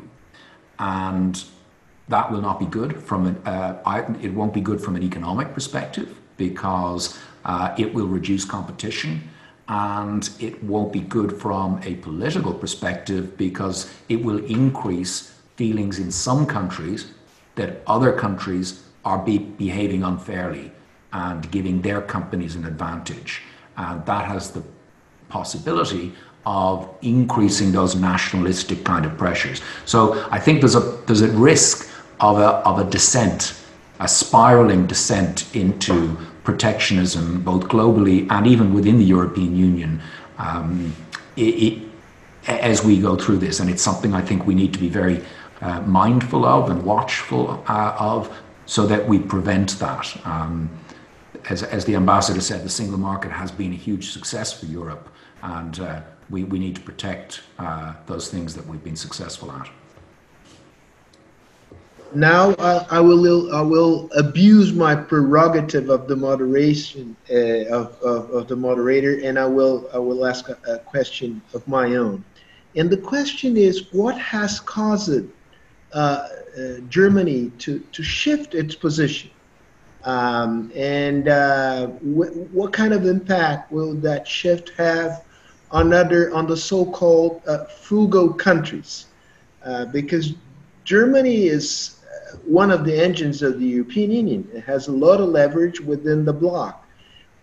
And that will not be good from an, uh, I, it won't be good from an economic perspective because uh, it will reduce competition and it won't be good from a political perspective because it will increase feelings in some countries that other countries are be behaving unfairly and giving their companies an advantage. And that has the possibility of increasing those nationalistic kind of pressures. So I think there's a there's a risk of a of a descent, a spiraling descent into protectionism, both globally and even within the European Union, um, it, it, as we go through this. And it's something I think we need to be very uh, mindful of and watchful uh, of so that we prevent that. Um, as, as, the ambassador said, the single market has been a huge success for Europe, and uh, we, we need to protect uh, those things that we've been successful at now I, I, will I will abuse my prerogative of the moderation uh, of, of, of, the moderator, and I will I will ask a, a, question of my own. And the question is, what has caused uh, uh, Germany to to shift its position, um, and uh, wh- what kind of impact will that shift have on other on the so-called uh, frugal countries? Uh, because Germany is one of the engines of the European Union. It has a lot of leverage within the bloc.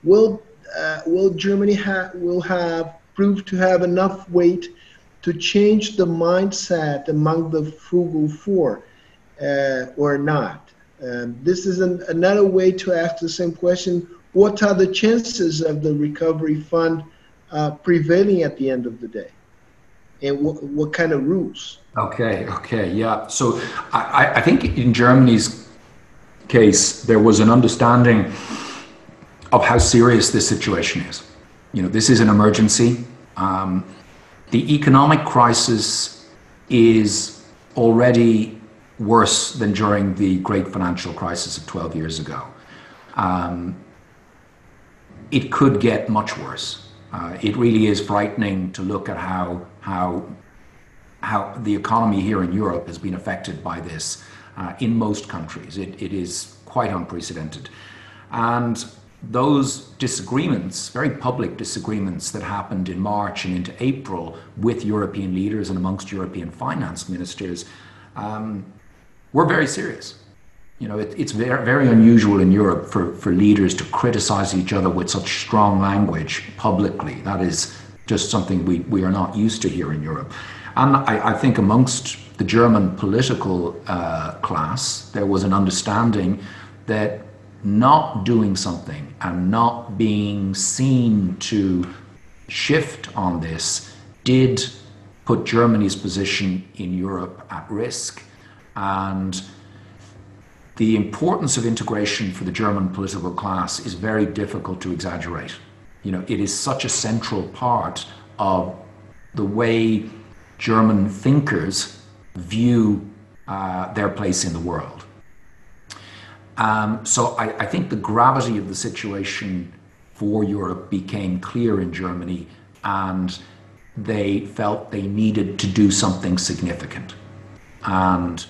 Will uh, will Germany ha- will have proved to have enough weight to change the mindset among the frugal four uh, or not? Um, this is an, another way to ask the same question. What are the chances of the recovery fund uh, prevailing at the end of the day? And what, what kind of rules? Okay, okay, yeah. So I, I think in Germany's case, there was an understanding of how serious this situation is. You know, this is an emergency. Um, the economic crisis is already worse than during the great financial crisis of 12 years ago. Um, it could get much worse. Uh, it really is frightening to look at how, how, how the economy here in Europe has been affected by this uh, in most countries. It, it is quite unprecedented. And those disagreements, very public disagreements that happened in March and into April with European leaders and amongst European finance ministers, um, were very serious. You know, it, it's very, very unusual in Europe for, for leaders to criticize each other with such strong language publicly. That is just something we, we are not used to here in Europe. And I, I think amongst the German political uh, class, there was an understanding that not doing something and not being seen to shift on this did put Germany's position in Europe at risk. And the importance of integration for the German political class is very difficult to exaggerate. You know, it is such a central part of the way German thinkers view uh, their place in the world. Um, so I, I, think the gravity of the situation for Europe became clear in Germany, and they felt they needed to do something significant. And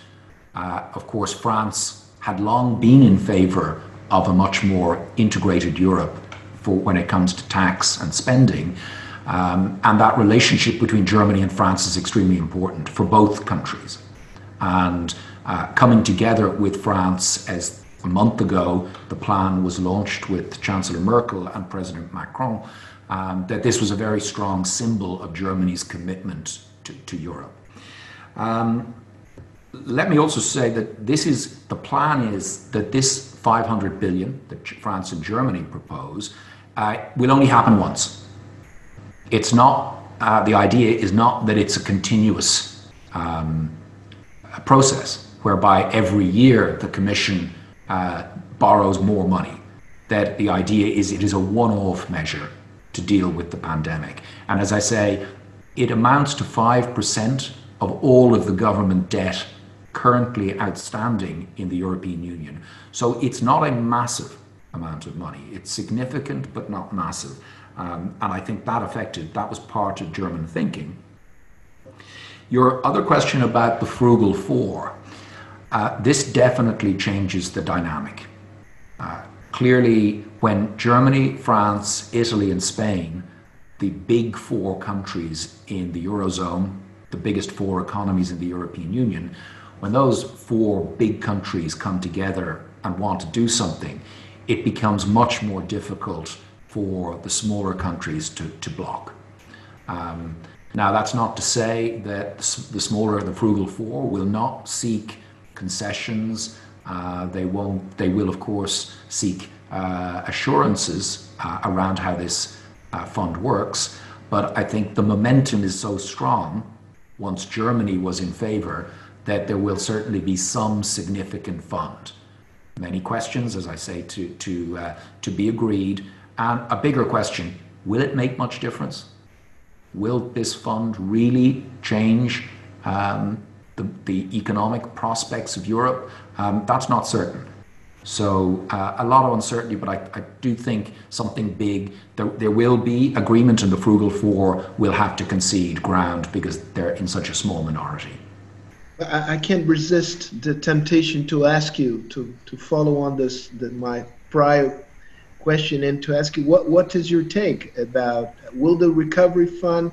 uh, of course, France had long been in favor of a much more integrated Europe for when it comes to tax and spending. Um, and that relationship between Germany and France is extremely important for both countries. And uh, coming together with France as a month ago, the plan was launched with Chancellor Merkel and President Macron, um, that this was a very strong symbol of Germany's commitment to, to Europe. Um, let me also say that this is the plan is that this 500 billion that France and Germany propose uh, will only happen once. It's not uh, the idea is not that it's a continuous um, process whereby every year the Commission uh, borrows more money. That the idea is it is a one off measure to deal with the pandemic. And as I say, it amounts to 5% of all of the government debt currently outstanding in the European Union. So it's not a massive amount of money. It's significant, but not massive. Um, and I think that affected, that was part of German thinking. Your other question about the frugal four. Uh, this definitely changes the dynamic. Uh, clearly, when Germany, France, Italy, and Spain, the big four countries in the Eurozone, the biggest four economies in the European Union, when those four big countries come together and want to do something, it becomes much more difficult for the smaller countries to, to block. Um, now, that's not to say that the smaller, the frugal four, will not seek concessions. Uh, they won't. They will, of course, seek uh, assurances uh, around how this uh, fund works. But I think the momentum is so strong. Once Germany was in favour, that there will certainly be some significant fund. Many questions, as I say, to to uh, to be agreed, and a bigger question: Will it make much difference? Will this fund really change um, the, the economic prospects of Europe, um, that's not certain. So uh, a lot of uncertainty, but I, I do think something big. There, there, will be agreement, and the frugal four will have to concede ground because they're in such a small minority. I, can't resist the temptation to ask you to, to follow on this the, my prior question and to ask you what what is your take about will the recovery fund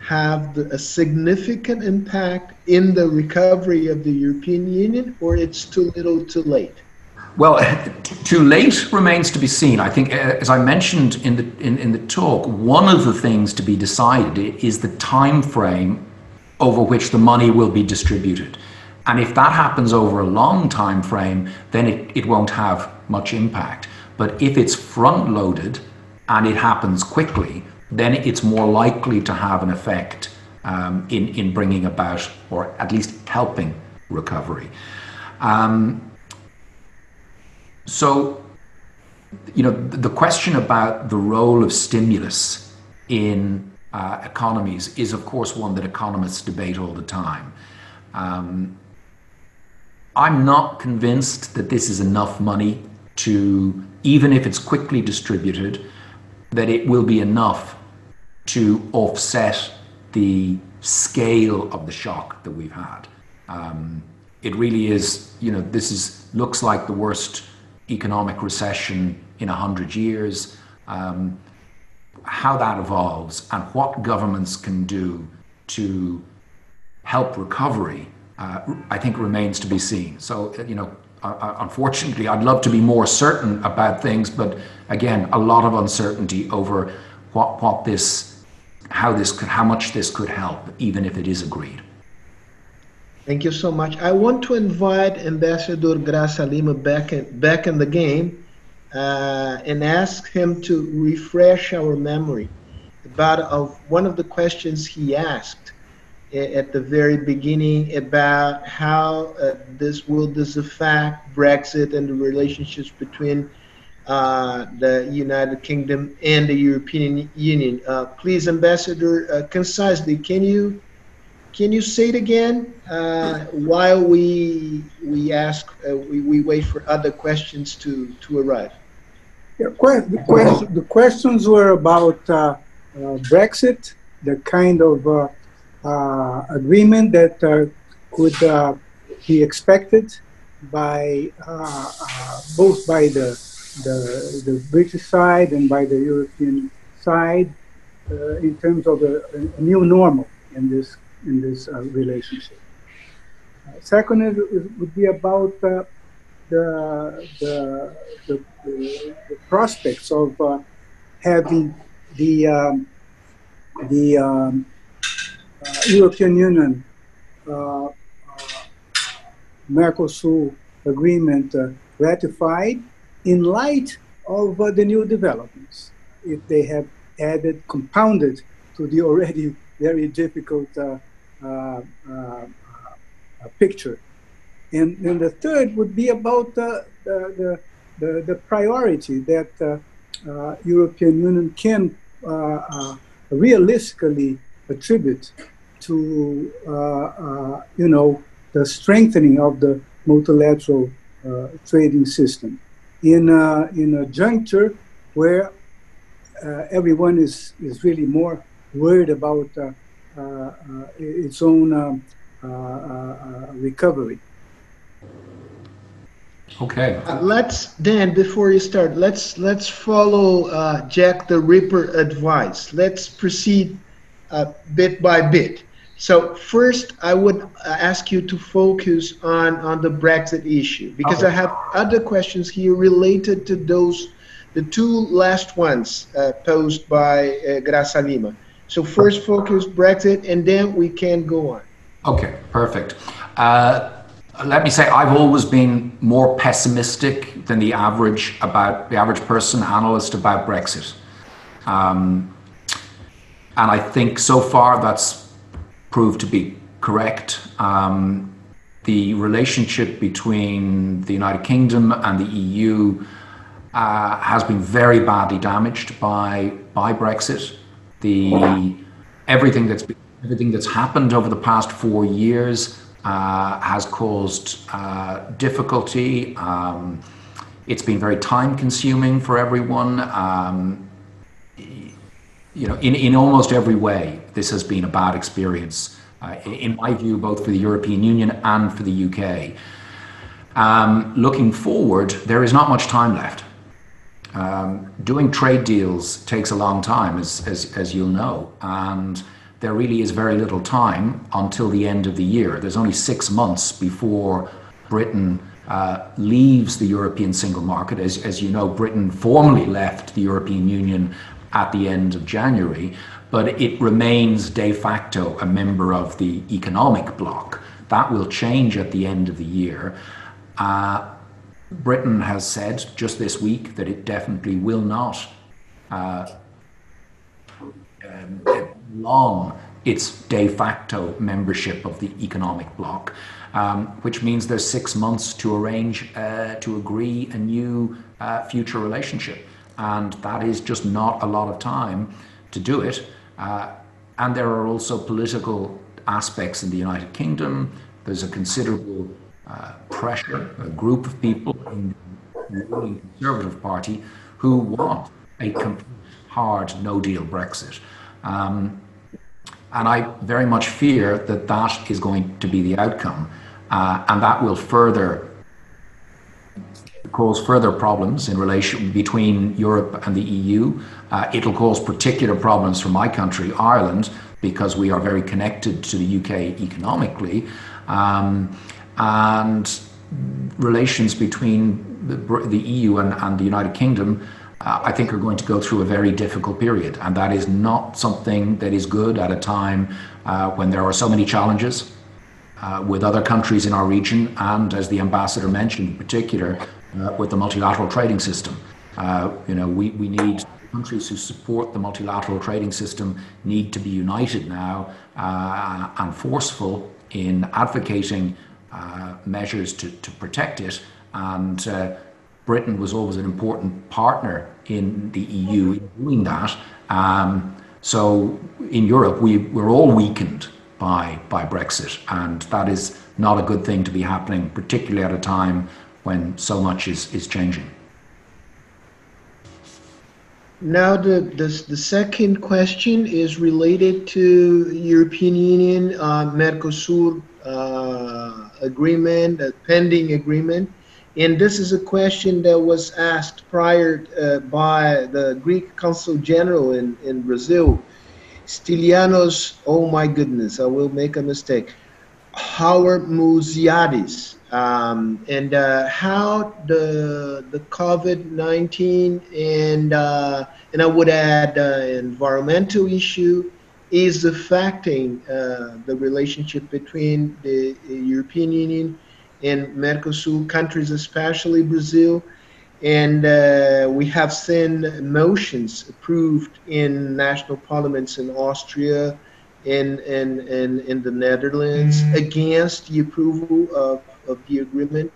have the, a significant impact in the recovery of the European Union, or it's too little too late? Well, too late remains to be seen. I think, uh, as I mentioned in the in, in the talk, one of the things to be decided is the time frame over which the money will be distributed. And if that happens over a long time frame, then it, it won't have much impact. But if it's front loaded and it happens quickly, then it's more likely to have an effect um, in, in bringing about, or at least helping, recovery. Um, so, you know, the question about the role of stimulus in uh, economies is, of course, one that economists debate all the time. Um, I'm not convinced that this is enough money to, even if it's quickly distributed, that it will be enough to offset the scale of the shock that we've had. Um, it really is, you know, this is looks like the worst economic recession in a hundred years. Um, how that evolves and what governments can do to help recovery, uh, I think remains to be seen. So, you know, uh, unfortunately, I'd love to be more certain about things, but again, a lot of uncertainty over what what this, how this could, how much this could help, even if it is agreed. Thank you so much. I want to invite Ambassador Graça Lima back in, back in the game uh, and ask him to refresh our memory about one of the questions he asked at the very beginning about how uh, this will this affect Brexit and the relationships between uh, the United Kingdom and the European Union. Uh, please, Ambassador, uh, concisely, can you can you say it again uh, while we we ask uh, we, we wait for other questions to to arrive? Yeah, the, question, the questions were about uh, uh, Brexit, the kind of uh, uh, agreement that uh, could uh, be expected by both by the, the, the British side and by the European side in terms of a, a, new normal in this in this relationship. second is, is, would be about the, the, the, the, prospects of uh, having the um, the um, uh, European Union uh, uh, Mercosur agreement ratified in light of the new developments. If they have added, compounded to the already very difficult picture. And, and the third would be about the, the, the, the priority that uh, European Union can uh, uh, realistically attribute to, uh, uh, you know, the strengthening of the multilateral uh, trading system in a, in a juncture where everyone is, is really more worried about its own um, recovery. Okay. Uh, let's then, before you start, let's let's follow uh, Jack the Ripper advice. Let's proceed uh, bit by bit. So first, I would uh, ask you to focus on, on the Brexit issue because okay. I have other questions here related to those, the two last ones uh, posed by uh, Graça Lima. So first focus Brexit and then we can go on. Okay, perfect. Uh, let me say I've always been more pessimistic than the average about the average person analyst about Brexit. Um, and I think so far that's proved to be correct. Um, the relationship between the United Kingdom and the EU uh, has been very badly damaged by by Brexit. The everything that's everything that's happened over the past four years uh, has caused uh, difficulty. Um, it's been very time consuming for everyone. Um, you know, in, in almost every way, this has been a bad experience, uh, in my view, both for the European Union and for the UK. Um, looking forward, there is not much time left. Um, doing trade deals takes a long time, as, as, as you'll know, and there really is very little time until the end of the year. There's only six months before Britain uh, leaves the European single market. As, as you know, Britain formally left the European Union at the end of January, but it remains de facto a member of the economic bloc. That will change at the end of the year. Uh, Britain has said just this week that it definitely will not uh, um, long its de facto membership of the economic bloc, um, which means there's six months to arrange uh, to agree a new uh, future relationship and that is just not a lot of time to do it. Uh, and there are also political aspects in the United Kingdom there's a considerable uh, pressure, a group of people in the ruling Conservative Party who want a complete hard no deal Brexit. Um, and I very much fear that that is going to be the outcome. Uh, and that will further cause further problems in relation between Europe and the EU. Uh, it'll cause particular problems for my country, Ireland, because we are very connected to the UK economically. Um, and relations between the, the EU and, and, the United Kingdom, uh, I think, are going to go through a very difficult period. And that is not something that is good at a time uh, when there are so many challenges. Uh, with other countries in our region, and as the ambassador mentioned, in particular, uh, with the multilateral trading system. Uh, you know, we, we need countries who support the multilateral trading system need to be united now uh, and forceful in advocating measures to, to protect it. And Britain was always an important partner in the EU in doing that. Um, so in Europe, we, we're all weakened by, by Brexit, and that is not a good thing to be happening, particularly at a time when so much is, is changing. Now, the, the, the second question is related to European Union uh, Mercosur uh, agreement, a pending agreement. And this is a question that was asked prior uh, by the Greek Consul General in, in Brazil, Stylianos, oh my goodness, I will make a mistake, Howard Musiadis um, and uh, how the the COVID nineteen and uh, and I would add uh, environmental issue is affecting uh, the relationship between the European Union and Mercosur countries, especially Brazil. And uh, we have seen motions approved in national parliaments in Austria, in in in, in the Netherlands mm. against the approval of of the agreement.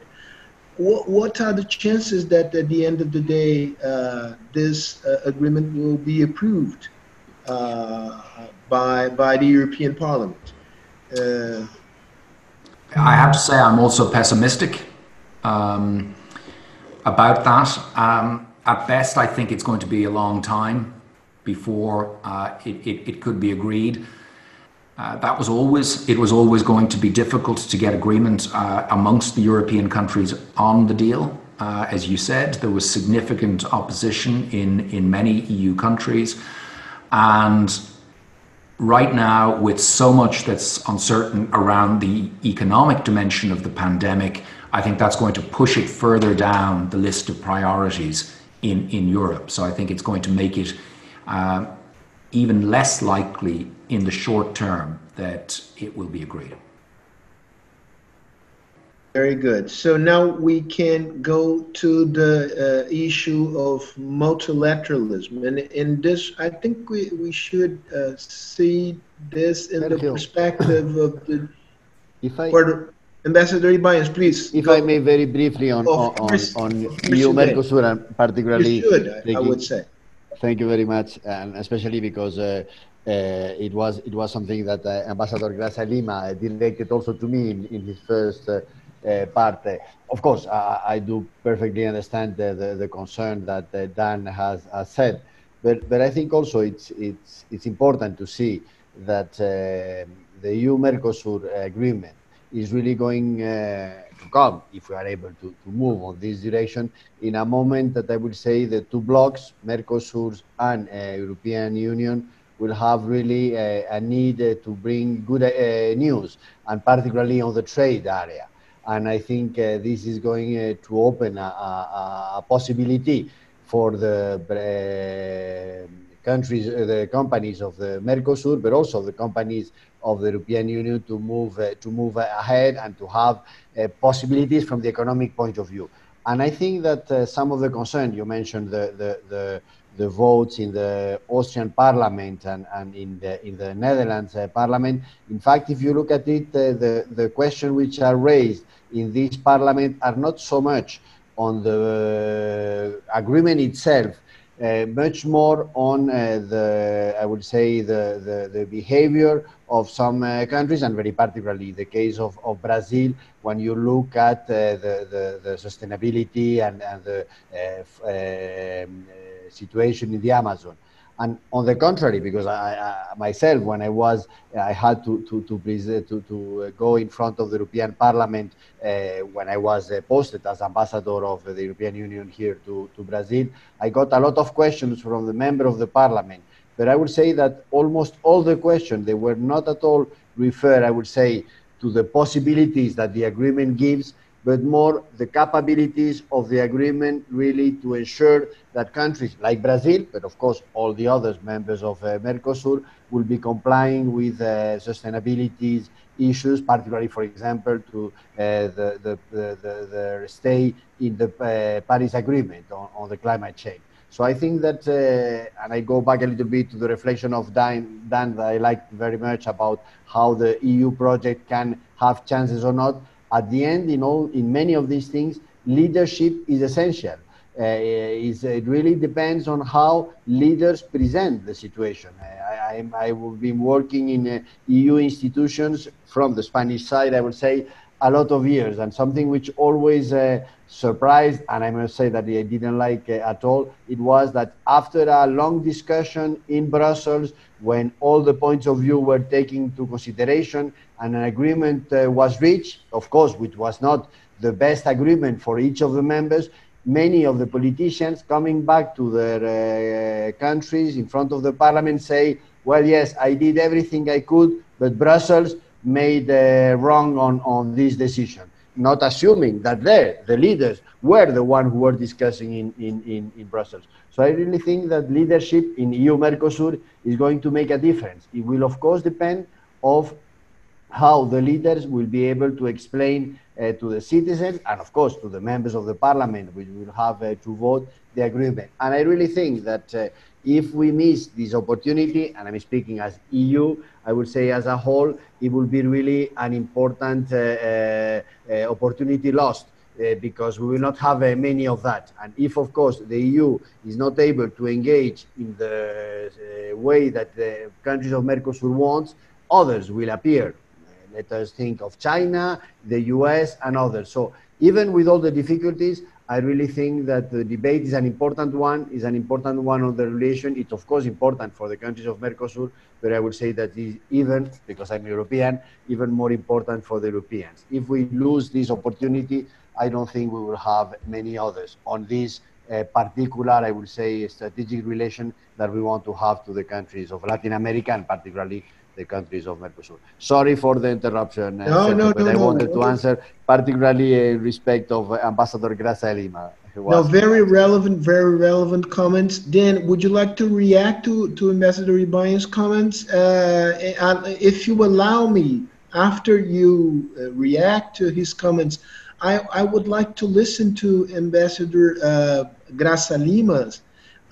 What, what are the chances that at the end of the day uh, this uh, agreement will be approved uh, by by the European Parliament? I have to say I'm also pessimistic um, about that. Um, at best, I think it's going to be a long time before uh, it, it, it could be agreed. Uh, that was always it was always going to be difficult to get agreement uh, amongst the European countries on the deal. Uh, as you said, there was significant opposition in in many EU countries, and right now, with so much that's uncertain around the economic dimension of the pandemic, I think that's going to push it further down the list of priorities in in Europe. So I think it's going to make it uh, even less likely in the short term that it will be agreed. Very good. So now we can go to the uh, issue of multilateralism. And in this, I think we, we should uh, see this in the perspective of the. If I, Ambassador Ybáñez, please. If go. I may very briefly on, on, on, on EU Mercosur and particularly. Should, I would say. Thank you very much, and especially because uh, uh, it was it was something that uh, Ambassador Graça Lima directed also to me in, in his first uh, uh, part. of course, I, I, do perfectly understand the, the, the concern that uh, Dan has, has, said, but but I think also it's it's it's important to see that the EU Mercosur agreement is really going to come if we are able to, to move on this direction in a moment that I will say the two blocks, Mercosur and uh, European Union, will have really a, need uh, to bring good uh, news, and particularly on the trade area. And I think uh, this is going uh, to open a, a, a, possibility for the uh, countries, the companies of the Mercosur, but also the companies of the European Union to move uh, to move ahead and to have uh, possibilities from the economic point of view. And I think that uh, some of the concern you mentioned the, the, the the votes in the Austrian parliament and, and in the in the Netherlands uh, parliament. In fact, if you look at it, uh, the the questions which are raised in this parliament are not so much on the agreement itself, uh, much more on uh, the, I would say, the, the, the behavior of some uh, countries, and very particularly the case of, of Brazil, when you look at uh, the, the, the, sustainability and, and the uh, um, situation in the Amazon. And on the contrary, because I, I, myself, when I was, I had to to to, to, to go in front of the European Parliament uh, when I was uh, posted as ambassador of the European Union here to, to Brazil. I got a lot of questions from the member of the Parliament, but I would say that almost all the questions they were not at all referred. I would say to the possibilities that the agreement gives, but more the capabilities of the agreement really to ensure that countries like Brazil, but of course all the other members of uh, Mercosur, will be complying with uh, sustainability issues, particularly, for example, to uh, the, the, the, the, stay in the uh, Paris Agreement on, on, the climate change. So I think that, uh, and I go back a little bit to the reflection of Dan, Dan that I liked very much about how the EU project can have chances or not at the end, in all, in many of these things, leadership is essential. Uh, it really depends on how leaders present the situation. I, I, have been working in uh, EU institutions from the Spanish side, I would say, a lot of years, and something which always uh, surprised, and I must say that I didn't like at all, it was that after a long discussion in Brussels, when all the points of view were taken into consideration and an agreement uh, was reached, of course, which was not the best agreement for each of the members, many of the politicians coming back to their uh, countries in front of the parliament say, well, yes, I did everything I could, but Brussels made uh, wrong on, on this decision. Not assuming that they, the leaders, were the one who were discussing in, in, in, in Brussels. So I really think that leadership in EU Mercosur is going to make a difference. It will, of course, depend of how the leaders will be able to explain uh, to the citizens and, of course, to the members of the parliament, which will have uh, to vote the agreement. And I really think that uh, if we miss this opportunity, and I'm speaking as EU, I would say as a whole, it will be really an important uh, uh, uh, opportunity lost. because we will not have many of that. And if, of course, the EU is not able to engage in the way that the countries of Mercosur want, others will appear let us think of China, the US, and others. So even with all the difficulties, I really think that the debate is an important one, is an important one on the relation. It's of course important for the countries of Mercosur, but I would say that is even, because I'm European, even more important for the Europeans. If we lose this opportunity, I don't think we will have many others on this uh, particular, I would say, strategic relation that we want to have to the countries of Latin America and particularly the countries of Mercosur. Sorry for the interruption, uh, no, no, but no, I wanted to answer particularly in respect of Ambassador Graça Lima. No, very relevant, very relevant comments. Dan, would you like to react to, to Ambassador Ybáñez's comments? Uh, if you allow me, after you uh, react to his comments, I, I would like to listen to Ambassador uh, Graça Lima's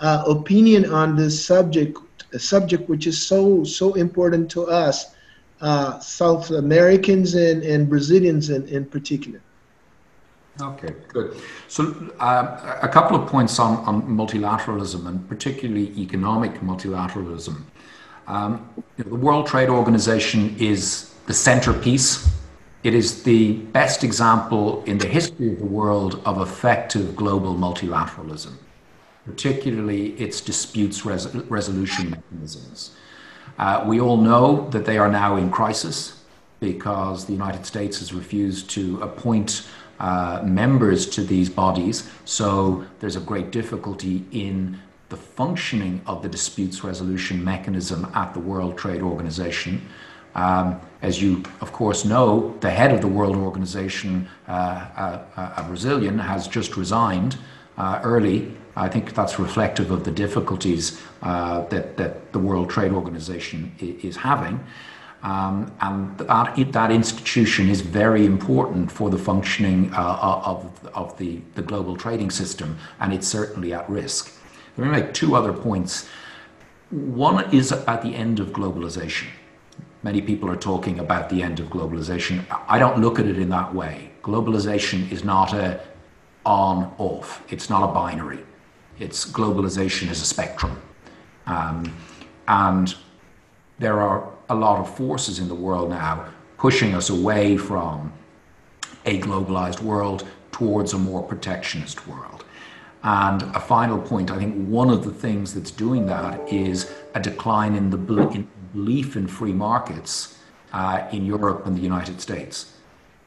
uh, opinion on this subject a subject which is so so important to us, uh, South Americans and, and Brazilians in, in particular. Okay, good. So, uh, a couple of points on, on multilateralism and particularly economic multilateralism. Um, you know, the World Trade Organization is the centerpiece. It is the best example in the history of the world of effective global multilateralism particularly its disputes res- resolution mechanisms. Uh, we all know that they are now in crisis because the United States has refused to appoint uh, members to these bodies. So there's a great difficulty in the functioning of the disputes resolution mechanism at the World Trade Organization. Um, as you, of course, know, the head of the World Organization, uh, a, a Brazilian, has just resigned uh, early I think that's reflective of the difficulties uh, that, that the World Trade Organization is having. Um, and that, that institution is very important for the functioning uh, of, of the, the global trading system, and it's certainly at risk. Let me make two other points. One is at the end of globalization. Many people are talking about the end of globalization. I don't look at it in that way. Globalization is not a on off, it's not a binary It's globalization is a spectrum. Um, and there are a lot of forces in the world now pushing us away from a globalized world towards a more protectionist world. And a final point, I think one of the things that's doing that is a decline in the belief in free markets uh, in Europe and the United States.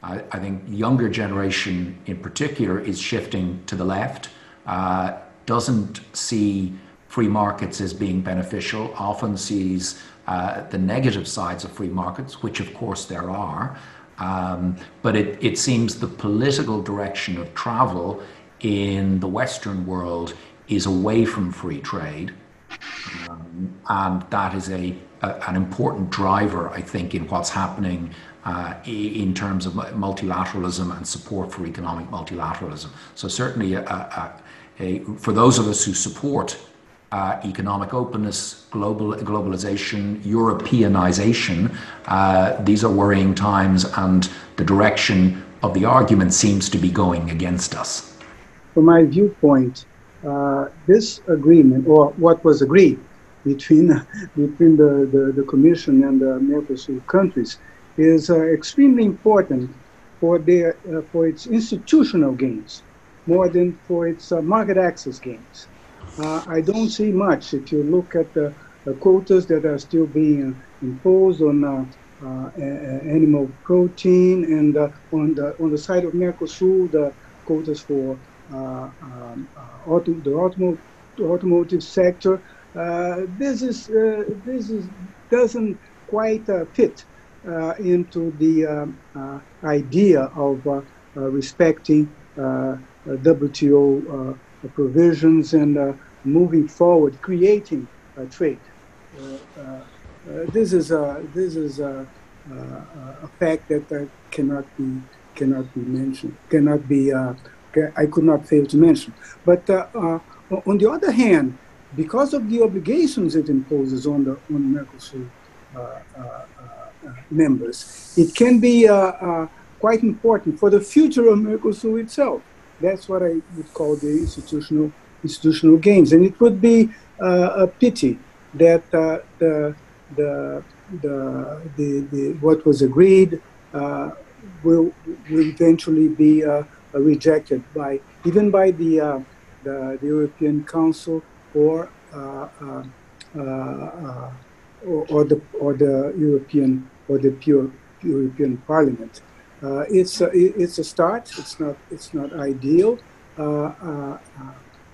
I, think younger generation in particular is shifting to the left, uh, doesn't see free markets as being beneficial, often sees uh, the negative sides of free markets, which of course there are. Um, but it, it seems the political direction of travel in the Western world is away from free trade. Um, and that is a, a, an important driver, I think, in what's happening uh, in terms of multilateralism and support for economic multilateralism. So, certainly, a, for those of us who support uh, economic openness, global globalization, Europeanization. Uh, these are worrying times, and the direction of the argument seems to be going against us. From my viewpoint, uh, this agreement, or what was agreed between between the, the, the Commission and the Mercosur countries, is uh, extremely important for their uh, for its institutional gains, more than for its uh, market access gains uh, I don't see much. If you look at the, the quotas that are still being imposed on uh, uh, animal protein and uh, on the on the side of Mercosur, the quotas for uh, um, auto, the automotive, automotive sector. this is this is doesn't quite fit into the um, idea of respecting WTO provisions and uh, moving forward, creating trade. Uh, uh, this is a this is a, a fact that cannot be cannot be mentioned, cannot be. I could not fail to mention. But on the other hand, because of the obligations it imposes on the on Mercosur uh, uh, uh, members, it can be quite important for the future of Mercosur itself. That's what I would call the institutional institutional gains, and it would be uh, a pity that uh, the, the, the, the, the, what was agreed uh, will, will eventually be uh, rejected by even by the, uh, the, the, European Council or, uh, or, or the or the European or the pure European Parliament. Uh, it's a, it's a start. It's not it's not ideal. Uh, uh,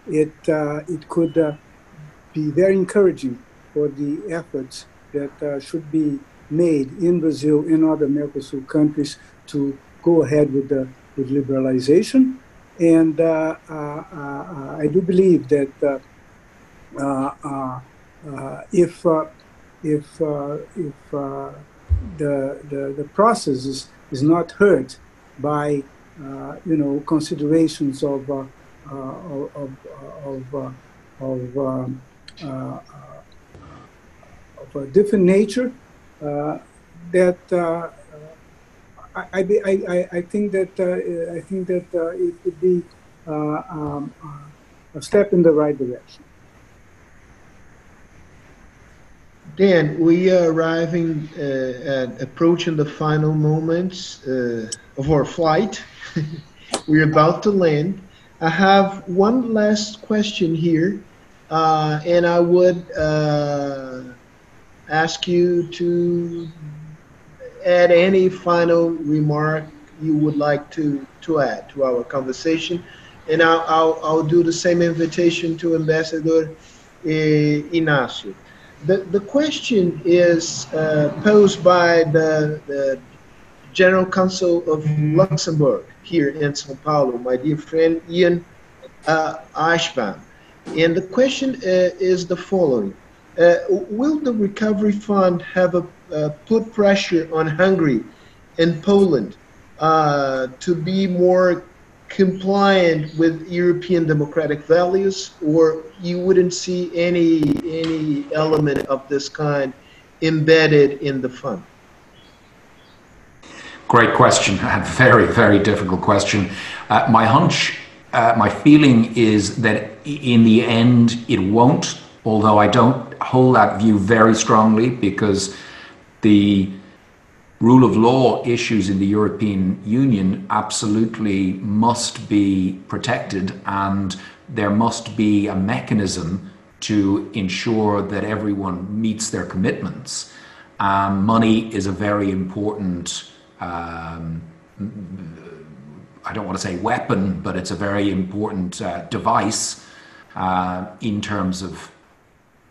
it it could be very encouraging for the efforts that should be made in Brazil, in other Mercosur countries, to go ahead with the with liberalization. And uh, uh, uh, I do believe that if if if the, the the process is is not hurt by uh, you know considerations of uh, uh, of of, of, um, of a different nature that I, I, I, think that I think that it would be um, a step in the right direction. Dan, we are arriving uh, at approaching the final moments uh, of our flight. We're about to land. I have one last question here, uh, and I would uh, ask you to add any final remark you would like to, to add to our conversation. And I'll, I'll, I'll do the same invitation to Ambassador eh, Inácio. The, the question is uh, posed by the, the General Counsel of Luxembourg here in Sao Paulo, my dear friend Ian uh, Ashbaum. And the question uh, is the following uh, Will the Recovery Fund have a, uh, put pressure on Hungary and Poland uh, to be more compliant with European democratic values, or you wouldn't see any any element of this kind embedded in the fund? Great question, a very very difficult question. Uh, my hunch uh, my feeling is that in the end it won't, although I don't hold that view very strongly because the rule of law issues in the European Union absolutely must be protected and there must be a mechanism to ensure that everyone meets their commitments. Um, money is a very important, um, I don't want to say weapon, but it's a very important uh, device uh, in terms of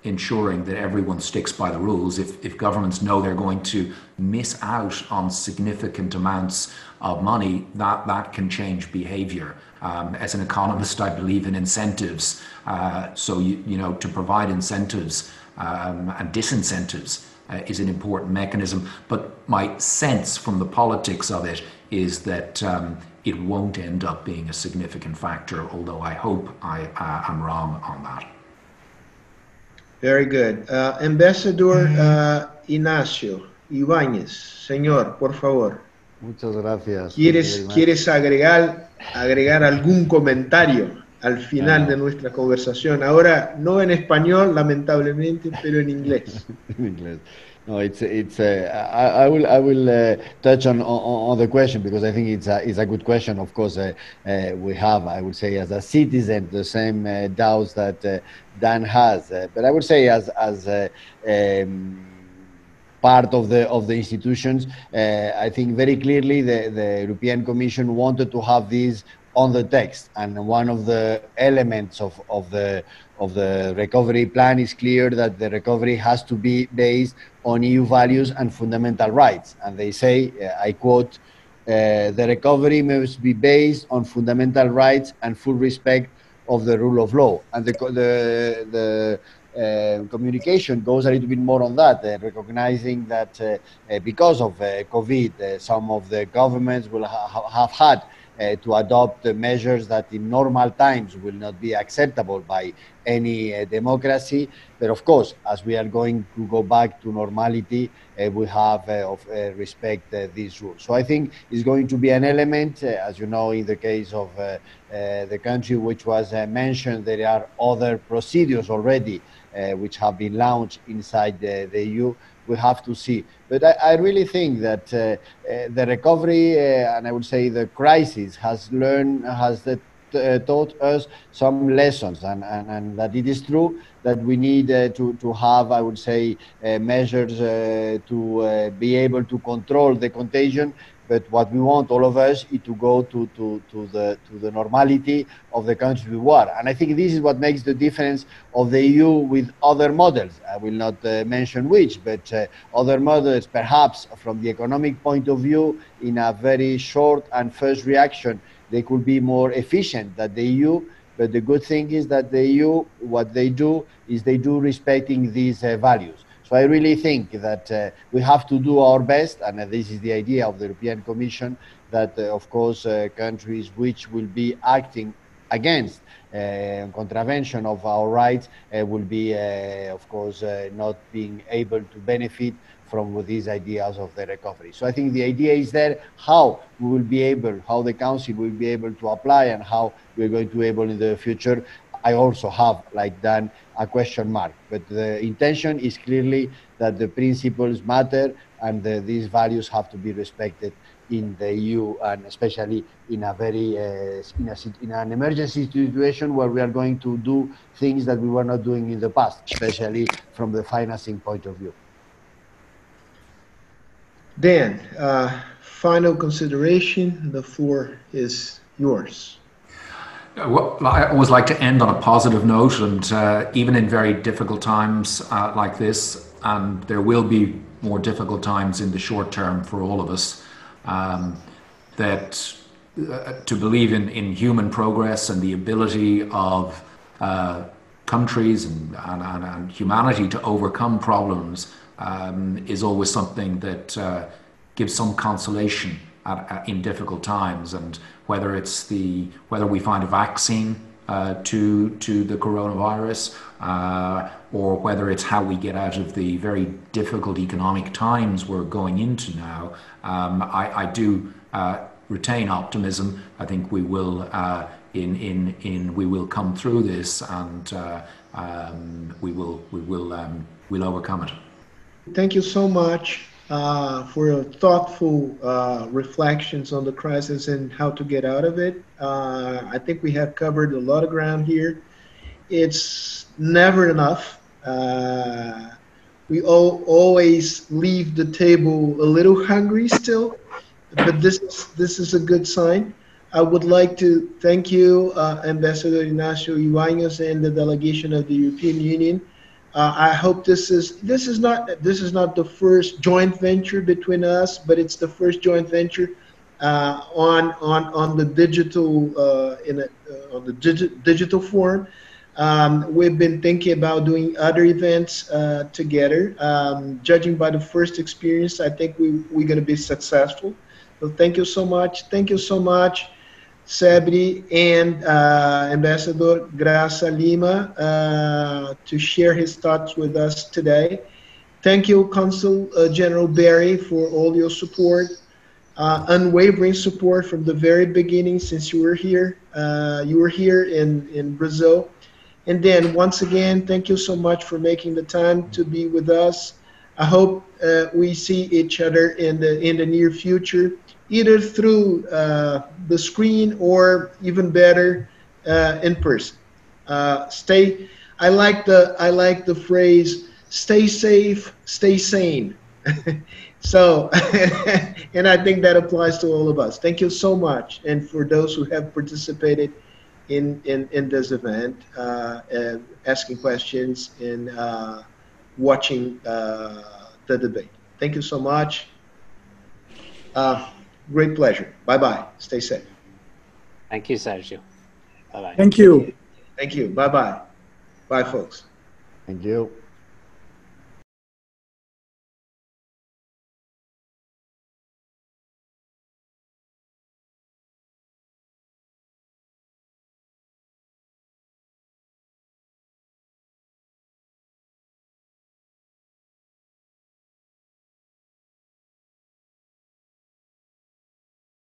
ensuring that everyone sticks by the rules. If, if governments know they're going to miss out on significant amounts of money, that, that can change behavior. Um, as an economist, I believe in incentives. Uh, so, you, you know, to provide incentives um, and disincentives uh, is an important mechanism. But my sense from the politics of it is that um, it won't end up being a significant factor, although I hope I uh, am wrong on that. Very good. Uh, Ambassador uh, Ignacio Ibáñez, señor, por favor. Muchas gracias. ¿Quieres, ¿quieres agregar, agregar algún comentario al final de nuestra conversación? Ahora, no en español, lamentablemente, pero en inglés. en inglés. No, it's it's. Uh, I, I, will I will uh, touch on, on, on the question because I think it's a it's a good question. Of course, uh, uh we have I would say as a citizen the same uh, doubts that uh, Dan has, but I would say as as. Um, part of the of the institutions, I think very clearly the, the European Commission wanted to have these on the text, and one of the elements of, of the of the recovery plan is clear that the recovery has to be based on EU values and fundamental rights. And they say, uh, I quote, uh, the recovery must be based on fundamental rights and full respect of the rule of law. And the, the, the uh, communication goes a little bit more on that, uh, recognizing that uh, uh because of COVID, some of the governments will ha- have had uh, to adopt measures that in normal times will not be acceptable by any uh, democracy. But of course, as we are going to go back to normality, uh, we have uh, of uh, respect uh, these rules. So I think it's going to be an element, as you know, in the case of the country which was mentioned, there are other procedures already which have been launched inside the, the EU we have to see. But I, I really think that uh, uh, the recovery uh, and I would say the crisis has learned, has the, uh, taught us some lessons, and, and, and, that it is true that we need to, to have, I would say, measures to be able to control the contagion, but what we want, all of us, is to go to, to, to, the, to the normality of the country we were. And I think this is what makes the difference of the EU with other models. I will not uh, mention which, but uh, other models, perhaps from the economic point of view, in a very short and first reaction, they could be more efficient than the EU. But the good thing is that the EU, what they do is they do respecting these uh, values. So I really think that uh, we have to do our best, and uh, this is the idea of the European Commission, that uh, of course uh, countries which will be acting against uh, contravention of our rights uh, will be, of course, not being able to benefit from these ideas of the recovery. So I think the idea is there how we will be able, how the Council will be able to apply and how we're going to be able in the future I also have, like Dan, a question mark. But the intention is clearly that the principles matter and the, these values have to be respected in the EU and especially in a very uh, in, a, in an emergency situation where we are going to do things that we were not doing in the past, especially from the financing point of view. Dan, uh, final consideration. The floor is yours. Well, I always like to end on a positive note, and uh, even in very difficult times uh, like this, and there will be more difficult times in the short term for all of us, um, that uh, to believe in, in human progress and the ability of uh, countries and, and, and, and, humanity to overcome problems um, is always something that uh, gives some consolation at, at, in difficult times. And whether it's the whether we find a vaccine uh, to to the coronavirus, uh, or whether it's how we get out of the very difficult economic times we're going into now, um, I, I, do uh, retain optimism. I think we will uh, in in in we will come through this and uh, um, we will we will um, we'll overcome it. Thank you so much uh, for your thoughtful uh, reflections on the crisis and how to get out of it. Uh, I think we have covered a lot of ground here. It's never enough. Uh, we all, always leave the table a little hungry still, but this is this is a good sign. I would like to thank you, uh, Ambassador Ignacio Ybáñez and the delegation of the European Union. Uh, I hope this is this is not this is not the first joint venture between us, but it's the first joint venture uh, on on on the digital uh, in a, uh, on the digi- digital form. Um, we've been thinking about doing other events uh, together. Um, judging by the first experience, I think we we're going to be successful. So thank you so much. Thank you so much. CEBRI and uh, Ambassador Graça Lima uh, to share his thoughts with us today. Thank you, Consul uh, General Barry, for all your support, uh, unwavering support from the very beginning since you were here. Uh, you were here in, in Brazil. And then, once again, thank you so much for making the time to be with us. I hope uh, we see each other in the in the near future either through uh, the screen or even better uh, in person. Uh, stay. I like the I like the phrase "stay safe, stay sane." so, and I think that applies to all of us. Thank you so much, and for those who have participated in in, in this event, uh, and asking questions and uh, watching uh, the debate. Thank you so much. Great pleasure. Bye bye. Stay safe. Thank you, Sergio. Bye bye. Thank you. Thank you. Bye bye. Bye, folks. Thank you.